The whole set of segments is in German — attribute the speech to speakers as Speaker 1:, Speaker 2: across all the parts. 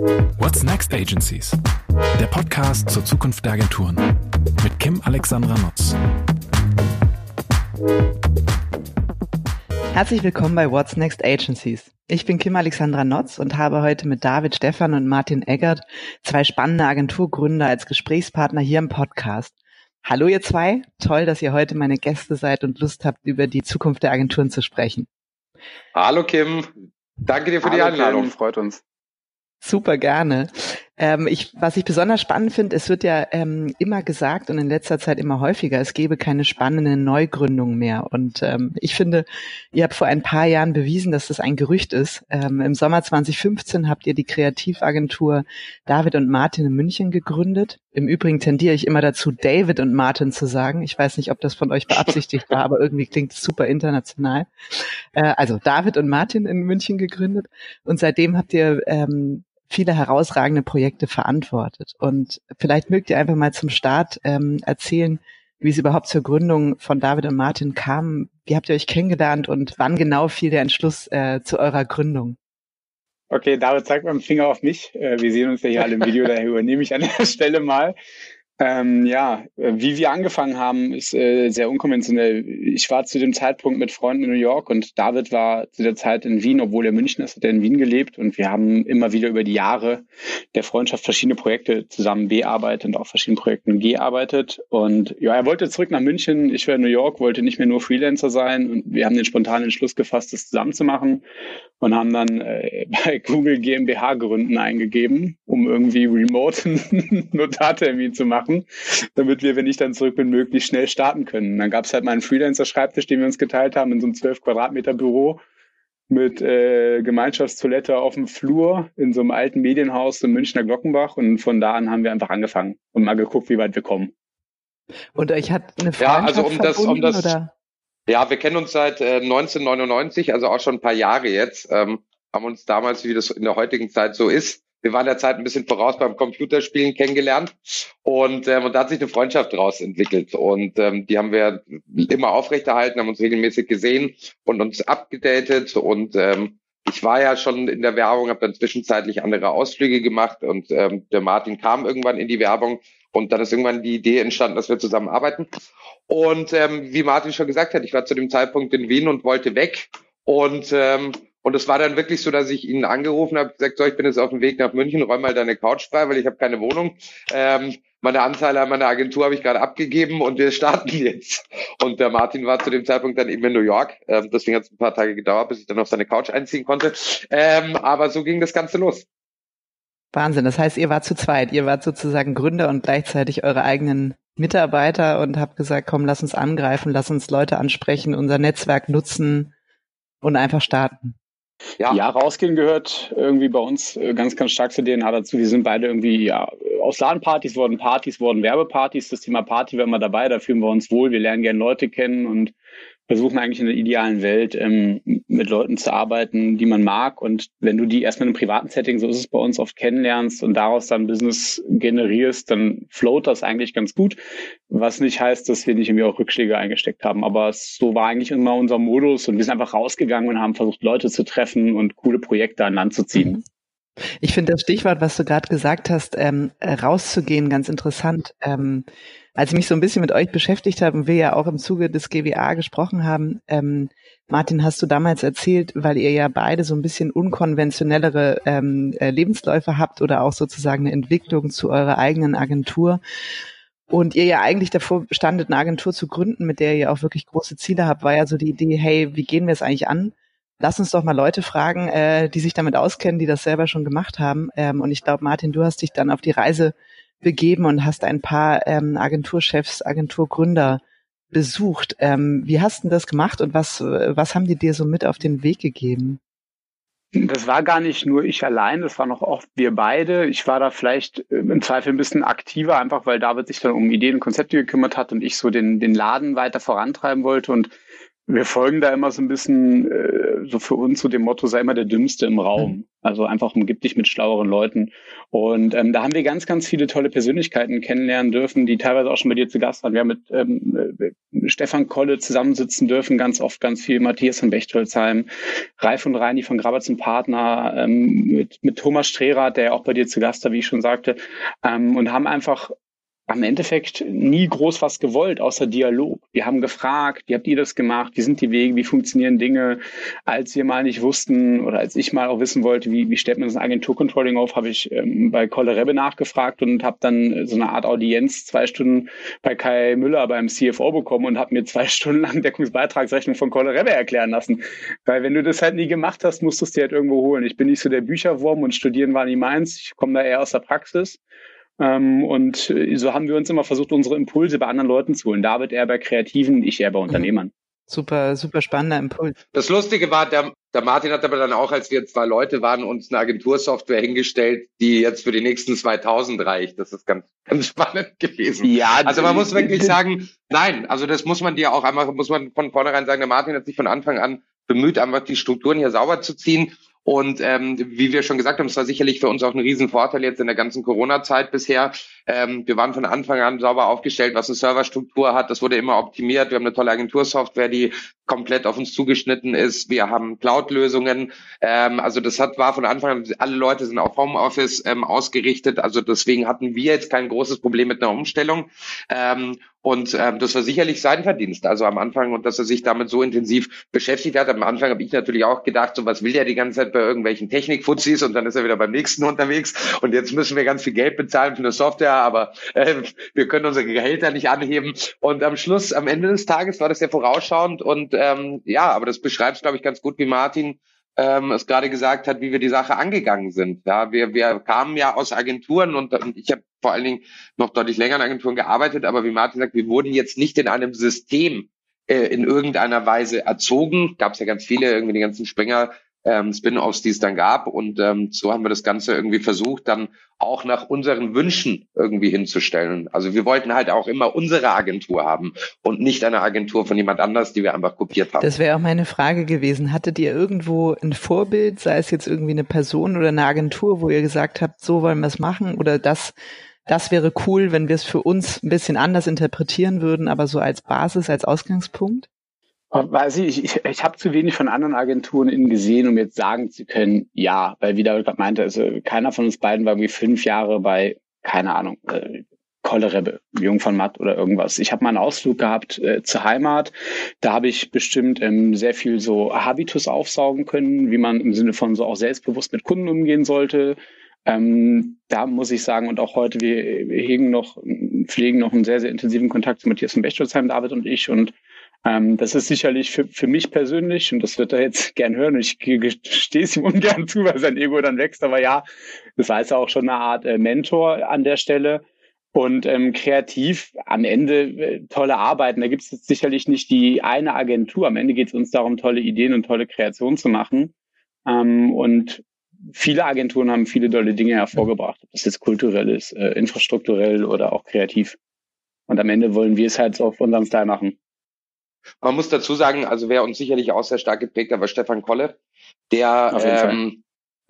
Speaker 1: What's Next Agencies? Der Podcast zur Zukunft der Agenturen mit Kim Alexandra Nutz.
Speaker 2: Herzlich willkommen bei What's Next Agencies. Ich bin Kim Alexandra Notz und habe heute mit David Stephan und Martin Eggert zwei spannende Agenturgründer als Gesprächspartner hier im Podcast. Hallo ihr zwei, toll, dass ihr heute meine Gäste seid und Lust habt, über die Zukunft der Agenturen zu sprechen.
Speaker 3: Hallo Kim, danke dir für Hallo die Einladung, Kim.
Speaker 4: freut uns.
Speaker 2: Super gerne. Ähm, ich, was ich besonders spannend finde, es wird ja ähm, immer gesagt und in letzter Zeit immer häufiger, es gebe keine spannenden Neugründungen mehr. Und ähm, ich finde, ihr habt vor ein paar Jahren bewiesen, dass das ein Gerücht ist. Ähm, Im Sommer 2015 habt ihr die Kreativagentur David und Martin in München gegründet. Im Übrigen tendiere ich immer dazu, David und Martin zu sagen. Ich weiß nicht, ob das von euch beabsichtigt war, aber irgendwie klingt es super international. Äh, also David und Martin in München gegründet. Und seitdem habt ihr ähm, viele herausragende Projekte verantwortet. Und vielleicht mögt ihr einfach mal zum Start ähm, erzählen, wie es überhaupt zur Gründung von David und Martin kam. Wie habt ihr euch kennengelernt und wann genau fiel der Entschluss äh, zu eurer Gründung?
Speaker 4: Okay, David, zeig mal den Finger auf mich. Äh, wir sehen uns ja hier alle im Video, daher übernehme ich an der Stelle mal. Ähm, ja, wie wir angefangen haben, ist äh, sehr unkonventionell. Ich war zu dem Zeitpunkt mit Freunden in New York und David war zu der Zeit in Wien, obwohl er München ist, hat er in Wien gelebt und wir haben immer wieder über die Jahre der Freundschaft verschiedene Projekte zusammen bearbeitet und auch verschiedene Projekten gearbeitet. Und ja, er wollte zurück nach München, ich war in New York, wollte nicht mehr nur Freelancer sein und wir haben den spontanen Entschluss gefasst, das zusammen zu machen und haben dann äh, bei Google GmbH gründen eingegeben, um irgendwie remote einen Notartermin zu machen, damit wir, wenn ich dann zurück bin, möglichst schnell starten können. Dann gab es halt mal einen Freelancer-Schreibtisch, den wir uns geteilt haben in so einem 12 Quadratmeter Büro mit äh, Gemeinschaftstoilette auf dem Flur in so einem alten Medienhaus im Münchner Glockenbach und von da an haben wir einfach angefangen und mal geguckt, wie weit wir kommen.
Speaker 2: Und euch hat eine Freundschaft
Speaker 3: Ja, also um das, um das,
Speaker 2: oder?
Speaker 3: Ja, wir kennen uns seit äh, 1999, also auch schon ein paar Jahre jetzt. Ähm, haben uns damals, wie das in der heutigen Zeit so ist, wir waren der Zeit ein bisschen voraus beim Computerspielen kennengelernt und, ähm, und da hat sich eine Freundschaft daraus entwickelt und ähm, die haben wir immer aufrechterhalten, haben uns regelmäßig gesehen und uns abgedatet und ähm, ich war ja schon in der Werbung, habe dann zwischenzeitlich andere Ausflüge gemacht und ähm, der Martin kam irgendwann in die Werbung und dann ist irgendwann die Idee entstanden, dass wir zusammenarbeiten. Und ähm, wie Martin schon gesagt hat, ich war zu dem Zeitpunkt in Wien und wollte weg. Und ähm, und es war dann wirklich so, dass ich ihn angerufen habe, gesagt, so, ich bin jetzt auf dem Weg nach München, räum mal deine Couch frei, weil ich habe keine Wohnung. Ähm, meine Anteile an meiner Agentur habe ich gerade abgegeben und wir starten jetzt. Und der Martin war zu dem Zeitpunkt dann eben in New York. Ähm, deswegen hat es ein paar Tage gedauert, bis ich dann auf seine Couch einziehen konnte. Ähm, aber so ging das Ganze los.
Speaker 2: Wahnsinn. Das heißt, ihr wart zu zweit. Ihr wart sozusagen Gründer und gleichzeitig eure eigenen Mitarbeiter und habt gesagt, komm, lass uns angreifen, lass uns Leute ansprechen, unser Netzwerk nutzen und einfach starten.
Speaker 4: Ja. ja, rausgehen gehört irgendwie bei uns äh, ganz, ganz stark zur DNA dazu. Wir sind beide irgendwie, ja, aus LAN-Partys wurden Partys, wurden Werbepartys. Das Thema Party war immer dabei, da fühlen wir uns wohl. Wir lernen gerne Leute kennen und versuchen eigentlich in der idealen Welt ähm, mit Leuten zu arbeiten, die man mag. Und wenn du die erstmal in einem privaten Setting, so ist es bei uns, oft kennenlernst und daraus dann Business generierst, dann float das eigentlich ganz gut. Was nicht heißt, dass wir nicht irgendwie auch Rückschläge eingesteckt haben. Aber so war eigentlich immer unser Modus und wir sind einfach rausgegangen und haben versucht, Leute zu treffen und coole Projekte an Land zu ziehen. Mhm.
Speaker 2: Ich finde das Stichwort, was du gerade gesagt hast, ähm, rauszugehen, ganz interessant. Ähm, als ich mich so ein bisschen mit euch beschäftigt habe und wir ja auch im Zuge des GWA gesprochen haben, ähm, Martin, hast du damals erzählt, weil ihr ja beide so ein bisschen unkonventionellere ähm, äh, Lebensläufe habt oder auch sozusagen eine Entwicklung zu eurer eigenen Agentur und ihr ja eigentlich davor standet, eine Agentur zu gründen, mit der ihr auch wirklich große Ziele habt, war ja so die Idee, hey, wie gehen wir es eigentlich an? Lass uns doch mal Leute fragen, äh, die sich damit auskennen, die das selber schon gemacht haben. Ähm, und ich glaube, Martin, du hast dich dann auf die Reise begeben und hast ein paar ähm, Agenturchefs, Agenturgründer besucht. Ähm, wie hast du das gemacht und was, was haben die dir so mit auf den Weg gegeben?
Speaker 4: Das war gar nicht nur ich allein, das war noch oft wir beide. Ich war da vielleicht äh, im Zweifel ein bisschen aktiver, einfach weil David sich dann um Ideen und Konzepte gekümmert hat und ich so den, den Laden weiter vorantreiben wollte. Und wir folgen da immer so ein bisschen äh, so für uns zu dem Motto, sei immer der Dümmste im Raum. Mhm. Also einfach umgib dich mit schlaueren Leuten. Und ähm, da haben wir ganz, ganz viele tolle Persönlichkeiten kennenlernen dürfen, die teilweise auch schon bei dir zu Gast waren. Wir haben mit ähm, äh, Stefan Kolle zusammensitzen dürfen, ganz oft ganz viel, Matthias von Bechtolzheim, Ralf und Reini von Grabatz und Partner, ähm, mit, mit Thomas Strehrath, der auch bei dir zu Gast war, wie ich schon sagte, ähm, und haben einfach am Endeffekt nie groß was gewollt, außer Dialog. Wir haben gefragt, wie habt ihr das gemacht? Wie sind die Wege? Wie funktionieren Dinge? Als wir mal nicht wussten oder als ich mal auch wissen wollte, wie, wie stellt man das Agenturcontrolling auf, habe ich ähm, bei Kolle Rebbe nachgefragt und habe dann so eine Art Audienz zwei Stunden bei Kai Müller beim CFO bekommen und habe mir zwei Stunden lang Deckungsbeitragsrechnung von Kolle Rebbe erklären lassen. Weil wenn du das halt nie gemacht hast, musst du es dir halt irgendwo holen. Ich bin nicht so der Bücherwurm und studieren war nie meins. Ich komme da eher aus der Praxis. Ähm, und äh, so haben wir uns immer versucht, unsere Impulse bei anderen Leuten zu holen. David eher bei Kreativen, ich eher bei Unternehmern.
Speaker 2: Super, super spannender Impuls.
Speaker 3: Das Lustige war, der, der Martin hat aber dann auch, als wir zwei Leute waren, uns eine Agentursoftware hingestellt, die jetzt für die nächsten 2000 reicht. Das ist ganz, ganz spannend gewesen. Ja, also man muss wirklich sagen, nein, also das muss man dir auch einmal, muss man von vornherein sagen, der Martin hat sich von Anfang an bemüht, einfach die Strukturen hier sauber zu ziehen und ähm, wie wir schon gesagt haben, es war sicherlich für uns auch ein Riesenvorteil jetzt in der ganzen Corona-Zeit bisher. Ähm, wir waren von Anfang an sauber aufgestellt, was eine Serverstruktur hat. Das wurde immer optimiert. Wir haben eine tolle Agentursoftware, die komplett auf uns zugeschnitten ist. Wir haben Cloud-Lösungen. Ähm, also das hat war von Anfang an, alle Leute sind auf Homeoffice ähm, ausgerichtet. Also deswegen hatten wir jetzt kein großes Problem mit einer Umstellung. Ähm, und ähm, das war sicherlich sein Verdienst. Also am Anfang und dass er sich damit so intensiv beschäftigt hat. Am Anfang habe ich natürlich auch gedacht, so was will der die ganze Zeit bei irgendwelchen Technikfuzis und dann ist er wieder beim nächsten unterwegs. Und jetzt müssen wir ganz viel Geld bezahlen für eine Software, aber äh, wir können unsere Gehälter nicht anheben. Und am Schluss, am Ende des Tages war das ja vorausschauend und ähm, ja, aber das beschreibt, glaube ich, ganz gut, wie Martin ähm, es gerade gesagt hat, wie wir die Sache angegangen sind. Ja, wir, wir kamen ja aus Agenturen und, und ich habe vor allen Dingen noch deutlich länger in Agenturen gearbeitet, aber wie Martin sagt, wir wurden jetzt nicht in einem System äh, in irgendeiner Weise erzogen. Gab es ja ganz viele, irgendwie die ganzen Springer ähm, Spin-offs, die es dann gab. Und ähm, so haben wir das Ganze irgendwie versucht, dann auch nach unseren Wünschen irgendwie hinzustellen. Also wir wollten halt auch immer unsere Agentur haben und nicht eine Agentur von jemand anders, die wir einfach kopiert haben.
Speaker 2: Das wäre auch meine Frage gewesen. Hattet ihr irgendwo ein Vorbild, sei es jetzt irgendwie eine Person oder eine Agentur, wo ihr gesagt habt, so wollen wir es machen oder das das wäre cool, wenn wir es für uns ein bisschen anders interpretieren würden, aber so als Basis, als Ausgangspunkt?
Speaker 4: Weiß ich, ich, ich habe zu wenig von anderen Agenturen innen gesehen, um jetzt sagen zu können, ja, weil wie David gerade meinte, also keiner von uns beiden war irgendwie fünf Jahre bei, keine Ahnung, äh, Kollerebbe, Jung von Matt oder irgendwas. Ich habe mal einen Ausflug gehabt äh, zur Heimat. Da habe ich bestimmt ähm, sehr viel so Habitus aufsaugen können, wie man im Sinne von so auch selbstbewusst mit Kunden umgehen sollte. Ähm, da muss ich sagen, und auch heute, wir hegen noch, pflegen noch einen sehr, sehr intensiven Kontakt zu Matthias von Bechtolzheim, David und ich. Und ähm, das ist sicherlich für, für mich persönlich, und das wird er jetzt gern hören, ich stehe es ihm ungern zu, weil sein Ego dann wächst, aber ja, das jetzt auch schon eine Art äh, Mentor an der Stelle. Und ähm, kreativ am Ende äh, tolle Arbeiten. Da gibt es jetzt sicherlich nicht die eine Agentur. Am Ende geht es uns darum, tolle Ideen und tolle Kreationen zu machen. Ähm, und viele Agenturen haben viele tolle Dinge hervorgebracht, ob das jetzt kulturell ist, äh, infrastrukturell oder auch kreativ. Und am Ende wollen wir es halt auf unserem Style machen.
Speaker 3: Man muss dazu sagen, also wer uns sicherlich auch sehr stark geprägt hat, war Stefan Kolle, der ähm,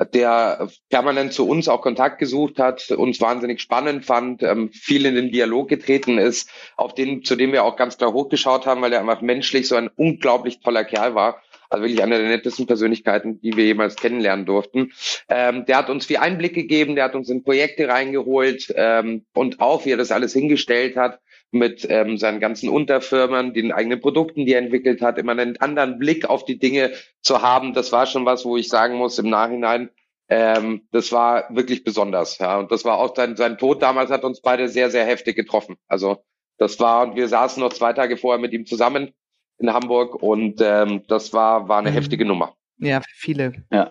Speaker 3: der permanent zu uns auch Kontakt gesucht hat, uns wahnsinnig spannend fand, ähm, viel in den Dialog getreten ist, auf den, zu dem wir auch ganz klar hochgeschaut haben, weil er einfach menschlich so ein unglaublich toller Kerl war. Also wirklich eine der nettesten Persönlichkeiten, die wir jemals kennenlernen durften. Ähm, der hat uns viel Einblick gegeben, der hat uns in Projekte reingeholt ähm, und auch, wie er das alles hingestellt hat, mit ähm, seinen ganzen Unterfirmen, den eigenen Produkten, die er entwickelt hat, immer einen anderen Blick auf die Dinge zu haben. Das war schon was, wo ich sagen muss im Nachhinein, ähm, das war wirklich besonders. Ja, und das war auch sein, sein Tod damals hat uns beide sehr, sehr heftig getroffen. Also das war und wir saßen noch zwei Tage vorher mit ihm zusammen in Hamburg und ähm, das war war eine mhm. heftige Nummer.
Speaker 2: Ja, viele.
Speaker 4: Ja.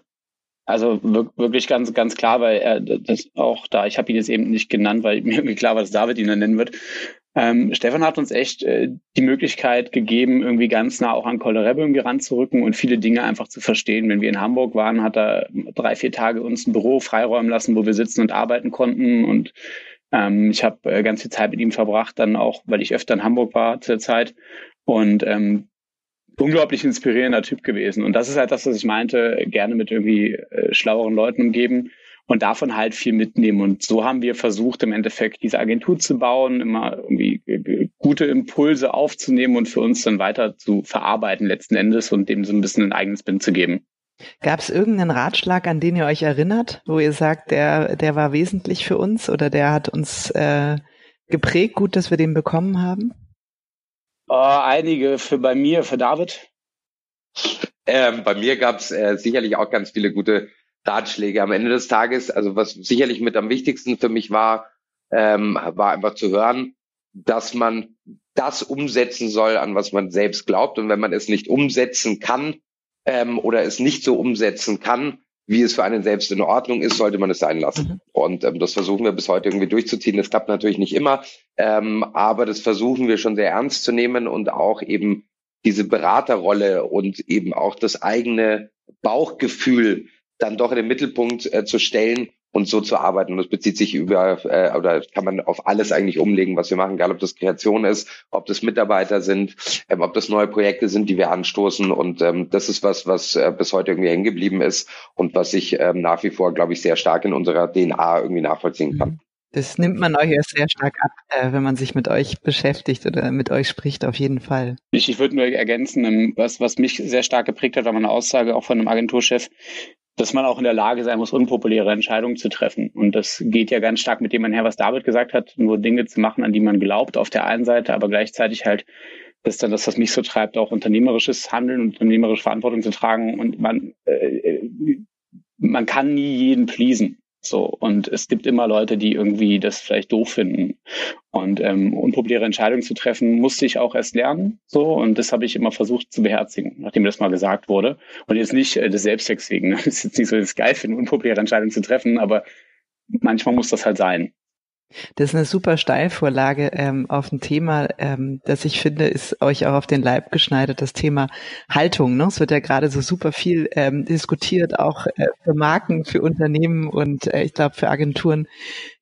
Speaker 4: Also wirklich ganz, ganz klar, weil er das auch da, ich habe ihn jetzt eben nicht genannt, weil mir irgendwie klar war, dass David ihn dann nennen wird. Ähm, Stefan hat uns echt äh, die Möglichkeit gegeben, irgendwie ganz nah auch an irgendwie ranzurücken und viele Dinge einfach zu verstehen. Wenn wir in Hamburg waren, hat er drei, vier Tage uns ein Büro freiräumen lassen, wo wir sitzen und arbeiten konnten. Und ähm, ich habe äh, ganz viel Zeit mit ihm verbracht, dann auch, weil ich öfter in Hamburg war zur Zeit. Und ähm, unglaublich inspirierender Typ gewesen. Und das ist halt das, was ich meinte, gerne mit irgendwie äh, schlaueren Leuten umgeben und davon halt viel mitnehmen. Und so haben wir versucht, im Endeffekt diese Agentur zu bauen, immer irgendwie gute Impulse aufzunehmen und für uns dann weiter zu verarbeiten letzten Endes und dem so ein bisschen ein eigenes Spin zu geben.
Speaker 2: Gab es irgendeinen Ratschlag, an den ihr euch erinnert, wo ihr sagt, der, der war wesentlich für uns oder der hat uns äh, geprägt, gut, dass wir den bekommen haben?
Speaker 4: Oh, einige für bei mir, für David.
Speaker 3: Ähm, bei mir gab es äh, sicherlich auch ganz viele gute Ratschläge am Ende des Tages. Also was sicherlich mit am wichtigsten für mich war, ähm, war einfach zu hören, dass man das umsetzen soll, an was man selbst glaubt. Und wenn man es nicht umsetzen kann, ähm, oder es nicht so umsetzen kann, wie es für einen selbst in Ordnung ist, sollte man es sein lassen. Mhm. Und ähm, das versuchen wir bis heute irgendwie durchzuziehen. Das klappt natürlich nicht immer, ähm, aber das versuchen wir schon sehr ernst zu nehmen und auch eben diese Beraterrolle und eben auch das eigene Bauchgefühl dann doch in den Mittelpunkt äh, zu stellen und so zu arbeiten. Und das bezieht sich über äh, oder kann man auf alles eigentlich umlegen, was wir machen, egal ob das Kreation ist, ob das Mitarbeiter sind, ähm, ob das neue Projekte sind, die wir anstoßen. Und ähm, das ist was, was äh, bis heute irgendwie hängen geblieben ist und was ich ähm, nach wie vor, glaube ich, sehr stark in unserer DNA irgendwie nachvollziehen kann. Mhm.
Speaker 2: Das nimmt man euch erst sehr stark ab, äh, wenn man sich mit euch beschäftigt oder mit euch spricht, auf jeden Fall.
Speaker 4: Ich, ich würde nur ergänzen, ähm, was, was mich sehr stark geprägt hat, war meine Aussage auch von einem Agenturchef, dass man auch in der Lage sein muss, unpopuläre Entscheidungen zu treffen. Und das geht ja ganz stark mit dem einher, was David gesagt hat, nur Dinge zu machen, an die man glaubt, auf der einen Seite, aber gleichzeitig halt, das ist dann das, was mich so treibt, auch unternehmerisches Handeln unternehmerische Verantwortung zu tragen. Und man, äh, man kann nie jeden pleasen. So, und es gibt immer Leute, die irgendwie das vielleicht doof finden. Und ähm, unpopuläre Entscheidungen zu treffen, musste ich auch erst lernen. So, und das habe ich immer versucht zu beherzigen, nachdem das mal gesagt wurde. Und jetzt nicht äh, des Selbstzwecks wegen. Es ist jetzt nicht so, dass ich es geil finde, unpopuläre Entscheidungen zu treffen, aber manchmal muss das halt sein.
Speaker 2: Das ist eine super Steilvorlage ähm, auf ein Thema, ähm, das ich finde, ist euch auch auf den Leib geschneidert, das Thema Haltung. Ne? Es wird ja gerade so super viel ähm, diskutiert, auch äh, für Marken, für Unternehmen und äh, ich glaube für Agenturen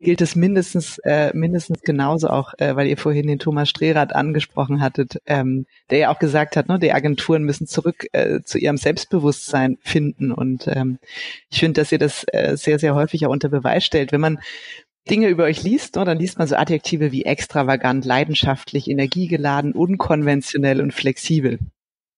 Speaker 2: gilt es mindestens äh, mindestens genauso auch, äh, weil ihr vorhin den Thomas Strehrath angesprochen hattet, ähm, der ja auch gesagt hat, ne, die Agenturen müssen zurück äh, zu ihrem Selbstbewusstsein finden und ähm, ich finde, dass ihr das äh, sehr sehr häufig auch unter Beweis stellt, wenn man Dinge über euch liest, ne, dann liest man so Adjektive wie extravagant, leidenschaftlich, energiegeladen, unkonventionell und flexibel.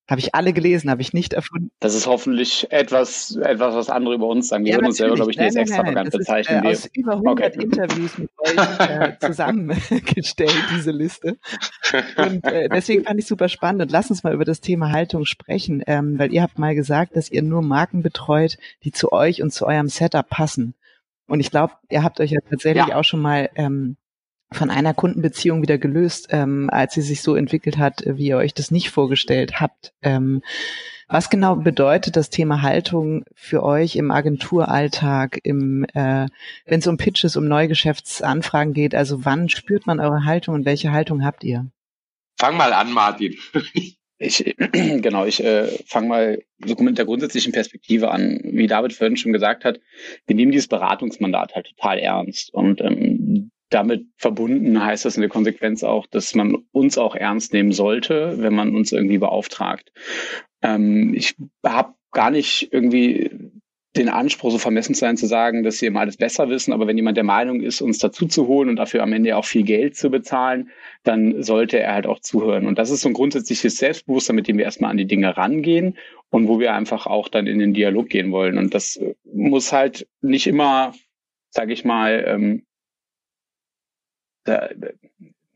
Speaker 2: Habe ich alle gelesen, habe ich nicht erfunden.
Speaker 4: Das ist hoffentlich etwas, etwas, was andere über uns sagen. Wir ja, würden uns selber, glaube ich, nicht als extravagant bezeichnen.
Speaker 2: Ist, äh, aus über 100 okay. Interviews mit euch äh, zusammengestellt, diese Liste. Und äh, deswegen fand ich super spannend. Und lass uns mal über das Thema Haltung sprechen, ähm, weil ihr habt mal gesagt, dass ihr nur Marken betreut, die zu euch und zu eurem Setup passen. Und ich glaube, ihr habt euch ja tatsächlich ja. auch schon mal ähm, von einer Kundenbeziehung wieder gelöst, ähm, als sie sich so entwickelt hat, wie ihr euch das nicht vorgestellt habt. Ähm, was genau bedeutet das Thema Haltung für euch im Agenturalltag, im, äh, wenn es um Pitches, um Neugeschäftsanfragen geht? Also wann spürt man eure Haltung und welche Haltung habt ihr?
Speaker 3: Fang mal an, Martin.
Speaker 4: Ich, genau, ich äh, fange mal so mit der grundsätzlichen Perspektive an. Wie David vorhin schon gesagt hat, wir nehmen dieses Beratungsmandat halt total ernst. Und ähm, damit verbunden heißt das in der Konsequenz auch, dass man uns auch ernst nehmen sollte, wenn man uns irgendwie beauftragt. Ähm, ich habe gar nicht irgendwie den Anspruch, so vermessen zu sein, zu sagen, dass sie immer alles besser wissen. Aber wenn jemand der Meinung ist, uns dazu zu holen und dafür am Ende auch viel Geld zu bezahlen, dann sollte er halt auch zuhören. Und das ist so ein grundsätzliches Selbstbewusstsein, mit dem wir erstmal an die Dinge rangehen und wo wir einfach auch dann in den Dialog gehen wollen. Und das muss halt nicht immer, sage ich mal, ähm, da,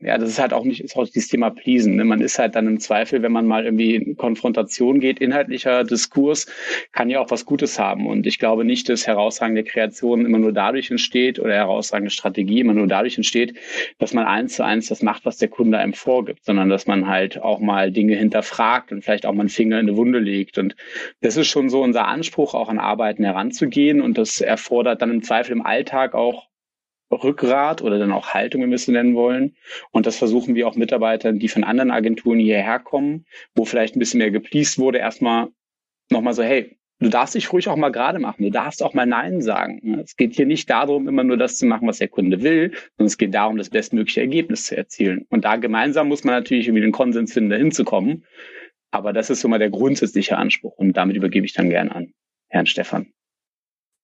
Speaker 4: ja, das ist halt auch nicht, ist auch dieses Thema Pleasen. Ne? Man ist halt dann im Zweifel, wenn man mal irgendwie in Konfrontation geht, inhaltlicher Diskurs kann ja auch was Gutes haben. Und ich glaube nicht, dass herausragende Kreation immer nur dadurch entsteht oder herausragende Strategie immer nur dadurch entsteht, dass man eins zu eins das macht, was der Kunde einem vorgibt, sondern dass man halt auch mal Dinge hinterfragt und vielleicht auch mal einen Finger in eine Wunde legt. Und das ist schon so unser Anspruch, auch an Arbeiten heranzugehen. Und das erfordert dann im Zweifel im Alltag auch Rückgrat oder dann auch Haltung, wenn wir es nennen wollen. Und das versuchen wir auch Mitarbeitern, die von anderen Agenturen hierher kommen, wo vielleicht ein bisschen mehr gepleased wurde, erstmal nochmal so, hey, du darfst dich ruhig auch mal gerade machen. Du darfst auch mal Nein sagen. Es geht hier nicht darum, immer nur das zu machen, was der Kunde will, sondern es geht darum, das bestmögliche Ergebnis zu erzielen. Und da gemeinsam muss man natürlich irgendwie den Konsens finden, da hinzukommen. Aber das ist so mal der grundsätzliche Anspruch und damit übergebe ich dann gern an Herrn Stefan.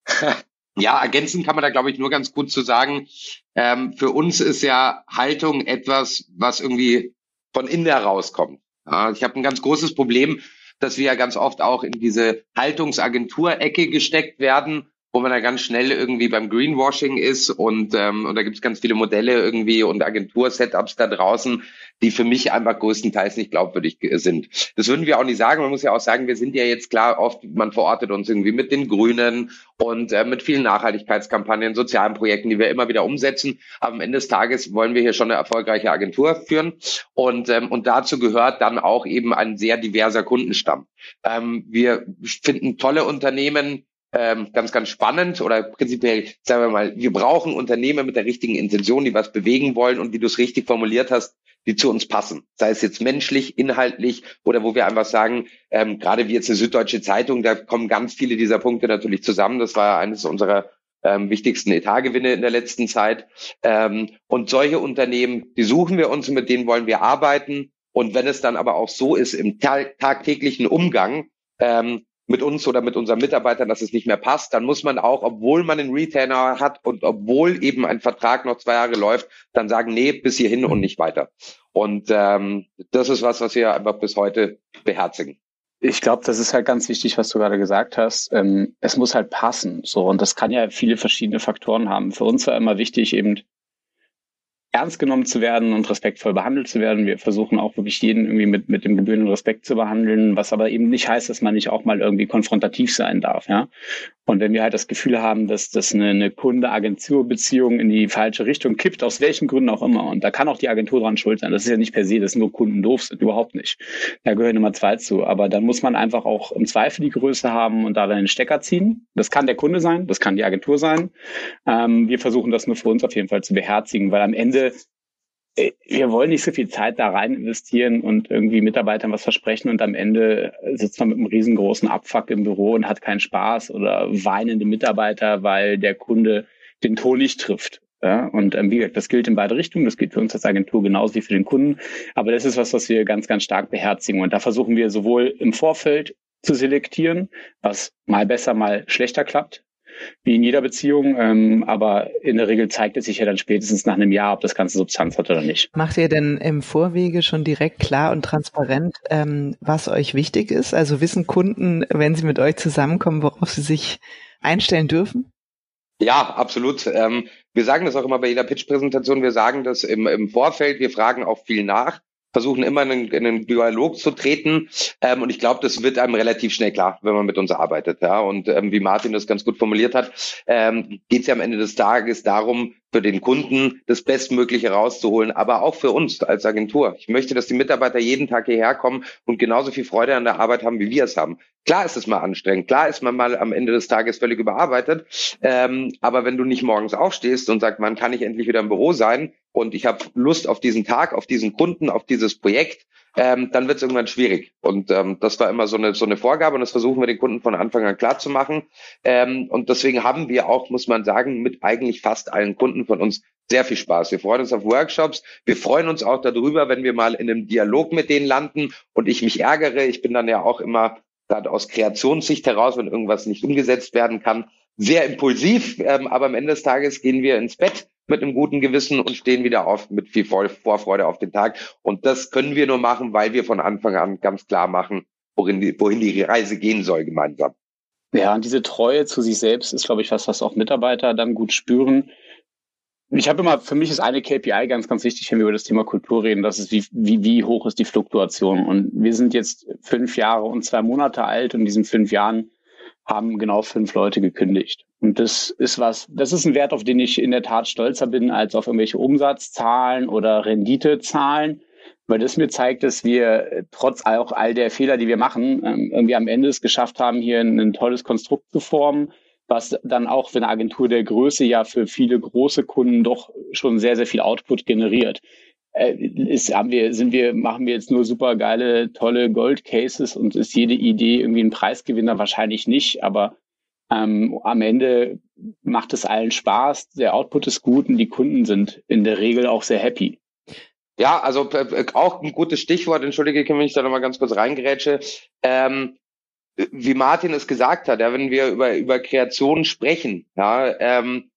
Speaker 3: Ja, ergänzen kann man da, glaube ich, nur ganz gut zu sagen. Ähm, für uns ist ja Haltung etwas, was irgendwie von innen herauskommt. Ja, ich habe ein ganz großes Problem, dass wir ja ganz oft auch in diese Haltungsagentur-Ecke gesteckt werden wo man da ganz schnell irgendwie beim Greenwashing ist und, ähm, und da gibt es ganz viele Modelle irgendwie und Agentur-Setups da draußen, die für mich einfach größtenteils nicht glaubwürdig sind. Das würden wir auch nicht sagen. Man muss ja auch sagen, wir sind ja jetzt klar oft, man verortet uns irgendwie mit den Grünen und äh, mit vielen Nachhaltigkeitskampagnen, sozialen Projekten, die wir immer wieder umsetzen. Aber am Ende des Tages wollen wir hier schon eine erfolgreiche Agentur führen und, ähm, und dazu gehört dann auch eben ein sehr diverser Kundenstamm. Ähm, wir finden tolle Unternehmen, ähm, ganz, ganz spannend oder prinzipiell, sagen wir mal, wir brauchen Unternehmen mit der richtigen Intention, die was bewegen wollen und wie du es richtig formuliert hast, die zu uns passen. Sei es jetzt menschlich, inhaltlich oder wo wir einfach sagen, ähm, gerade wie jetzt eine Süddeutsche Zeitung, da kommen ganz viele dieser Punkte natürlich zusammen. Das war eines unserer ähm, wichtigsten Etatgewinne in der letzten Zeit. Ähm, und solche Unternehmen, die suchen wir uns und mit denen wollen wir arbeiten. Und wenn es dann aber auch so ist im tagtäglichen Umgang, ähm, mit uns oder mit unseren Mitarbeitern, dass es nicht mehr passt, dann muss man auch, obwohl man einen Retainer hat und obwohl eben ein Vertrag noch zwei Jahre läuft, dann sagen, nee, bis hierhin und nicht weiter. Und ähm, das ist was, was wir einfach bis heute beherzigen.
Speaker 4: Ich glaube, das ist halt ganz wichtig, was du gerade gesagt hast. Ähm, es muss halt passen. So, und das kann ja viele verschiedene Faktoren haben. Für uns war immer wichtig, eben ernst genommen zu werden und respektvoll behandelt zu werden. Wir versuchen auch wirklich jeden irgendwie mit, mit dem gebührenden Respekt zu behandeln, was aber eben nicht heißt, dass man nicht auch mal irgendwie konfrontativ sein darf, ja. Und wenn wir halt das Gefühl haben, dass das eine, eine Kunde-Agentur-Beziehung in die falsche Richtung kippt, aus welchen Gründen auch immer, und da kann auch die Agentur dran schuld sein. Das ist ja nicht per se, dass nur Kunden doof sind, überhaupt nicht. Da gehören Nummer zwei zu. Aber dann muss man einfach auch im Zweifel die Größe haben und da dann den Stecker ziehen. Das kann der Kunde sein, das kann die Agentur sein. Ähm, wir versuchen das nur für uns auf jeden Fall zu beherzigen, weil am Ende wir wollen nicht so viel Zeit da rein investieren und irgendwie Mitarbeitern was versprechen und am Ende sitzt man mit einem riesengroßen Abfuck im Büro und hat keinen Spaß oder weinende Mitarbeiter, weil der Kunde den Ton nicht trifft. Ja, und ähm, wie gesagt, das gilt in beide Richtungen. Das gilt für uns als Agentur genauso wie für den Kunden. Aber das ist was, was wir ganz, ganz stark beherzigen. Und da versuchen wir sowohl im Vorfeld zu selektieren, was mal besser, mal schlechter klappt, wie in jeder Beziehung. Ähm, aber in der Regel zeigt es sich ja dann spätestens nach einem Jahr, ob das Ganze Substanz hat oder nicht.
Speaker 2: Macht ihr denn im Vorwege schon direkt klar und transparent, ähm, was euch wichtig ist? Also wissen Kunden, wenn sie mit euch zusammenkommen, worauf sie sich einstellen dürfen?
Speaker 3: Ja, absolut. Ähm, wir sagen das auch immer bei jeder Pitch-Präsentation. Wir sagen das im, im Vorfeld. Wir fragen auch viel nach versuchen immer in einen, in einen Dialog zu treten. Ähm, und ich glaube, das wird einem relativ schnell klar, wenn man mit uns arbeitet. Ja. Und ähm, wie Martin das ganz gut formuliert hat, ähm, geht es ja am Ende des Tages darum, für den Kunden das Bestmögliche rauszuholen, aber auch für uns als Agentur. Ich möchte, dass die Mitarbeiter jeden Tag hierher kommen und genauso viel Freude an der Arbeit haben, wie wir es haben. Klar ist es mal anstrengend, klar ist man mal am Ende des Tages völlig überarbeitet, ähm, aber wenn du nicht morgens aufstehst und sagst, wann kann ich endlich wieder im Büro sein und ich habe Lust auf diesen Tag, auf diesen Kunden, auf dieses Projekt, ähm, dann wird es irgendwann schwierig. Und ähm, das war immer so eine, so eine Vorgabe und das versuchen wir den Kunden von Anfang an klar zu machen. Ähm, und deswegen haben wir auch, muss man sagen, mit eigentlich fast allen Kunden von uns sehr viel Spaß. Wir freuen uns auf Workshops. Wir freuen uns auch darüber, wenn wir mal in einem Dialog mit denen landen und ich mich ärgere. Ich bin dann ja auch immer gerade aus Kreationssicht heraus, wenn irgendwas nicht umgesetzt werden kann, sehr impulsiv. Ähm, aber am Ende des Tages gehen wir ins Bett mit einem guten Gewissen und stehen wieder auf mit viel Vorfreude auf den Tag. Und das können wir nur machen, weil wir von Anfang an ganz klar machen, wohin die, wohin die Reise gehen soll gemeinsam.
Speaker 4: Ja, und diese Treue zu sich selbst ist, glaube ich, was, was auch Mitarbeiter dann gut spüren. Ich habe immer, für mich ist eine KPI ganz, ganz wichtig, wenn wir über das Thema Kultur reden, das ist, wie, wie, wie hoch ist die Fluktuation. Und wir sind jetzt fünf Jahre und zwei Monate alt und in diesen fünf Jahren haben genau fünf Leute gekündigt. Und das ist was, das ist ein Wert, auf den ich in der Tat stolzer bin, als auf irgendwelche Umsatzzahlen oder Renditezahlen, weil das mir zeigt, dass wir trotz auch all der Fehler, die wir machen, ähm, irgendwie am Ende es geschafft haben, hier ein, ein tolles Konstrukt zu formen, was dann auch für eine Agentur der Größe ja für viele große Kunden doch schon sehr, sehr viel Output generiert ist, haben wir, sind wir, machen wir jetzt nur super geile, tolle Gold Cases und ist jede Idee irgendwie ein Preisgewinner? Wahrscheinlich nicht, aber ähm, am Ende macht es allen Spaß, der Output ist gut und die Kunden sind in der Regel auch sehr happy.
Speaker 3: Ja, also auch ein gutes Stichwort, entschuldige, wenn ich da nochmal ganz kurz reingerätsche. Ähm, wie Martin es gesagt hat, ja, wenn wir über, über Kreation sprechen, ja, ähm,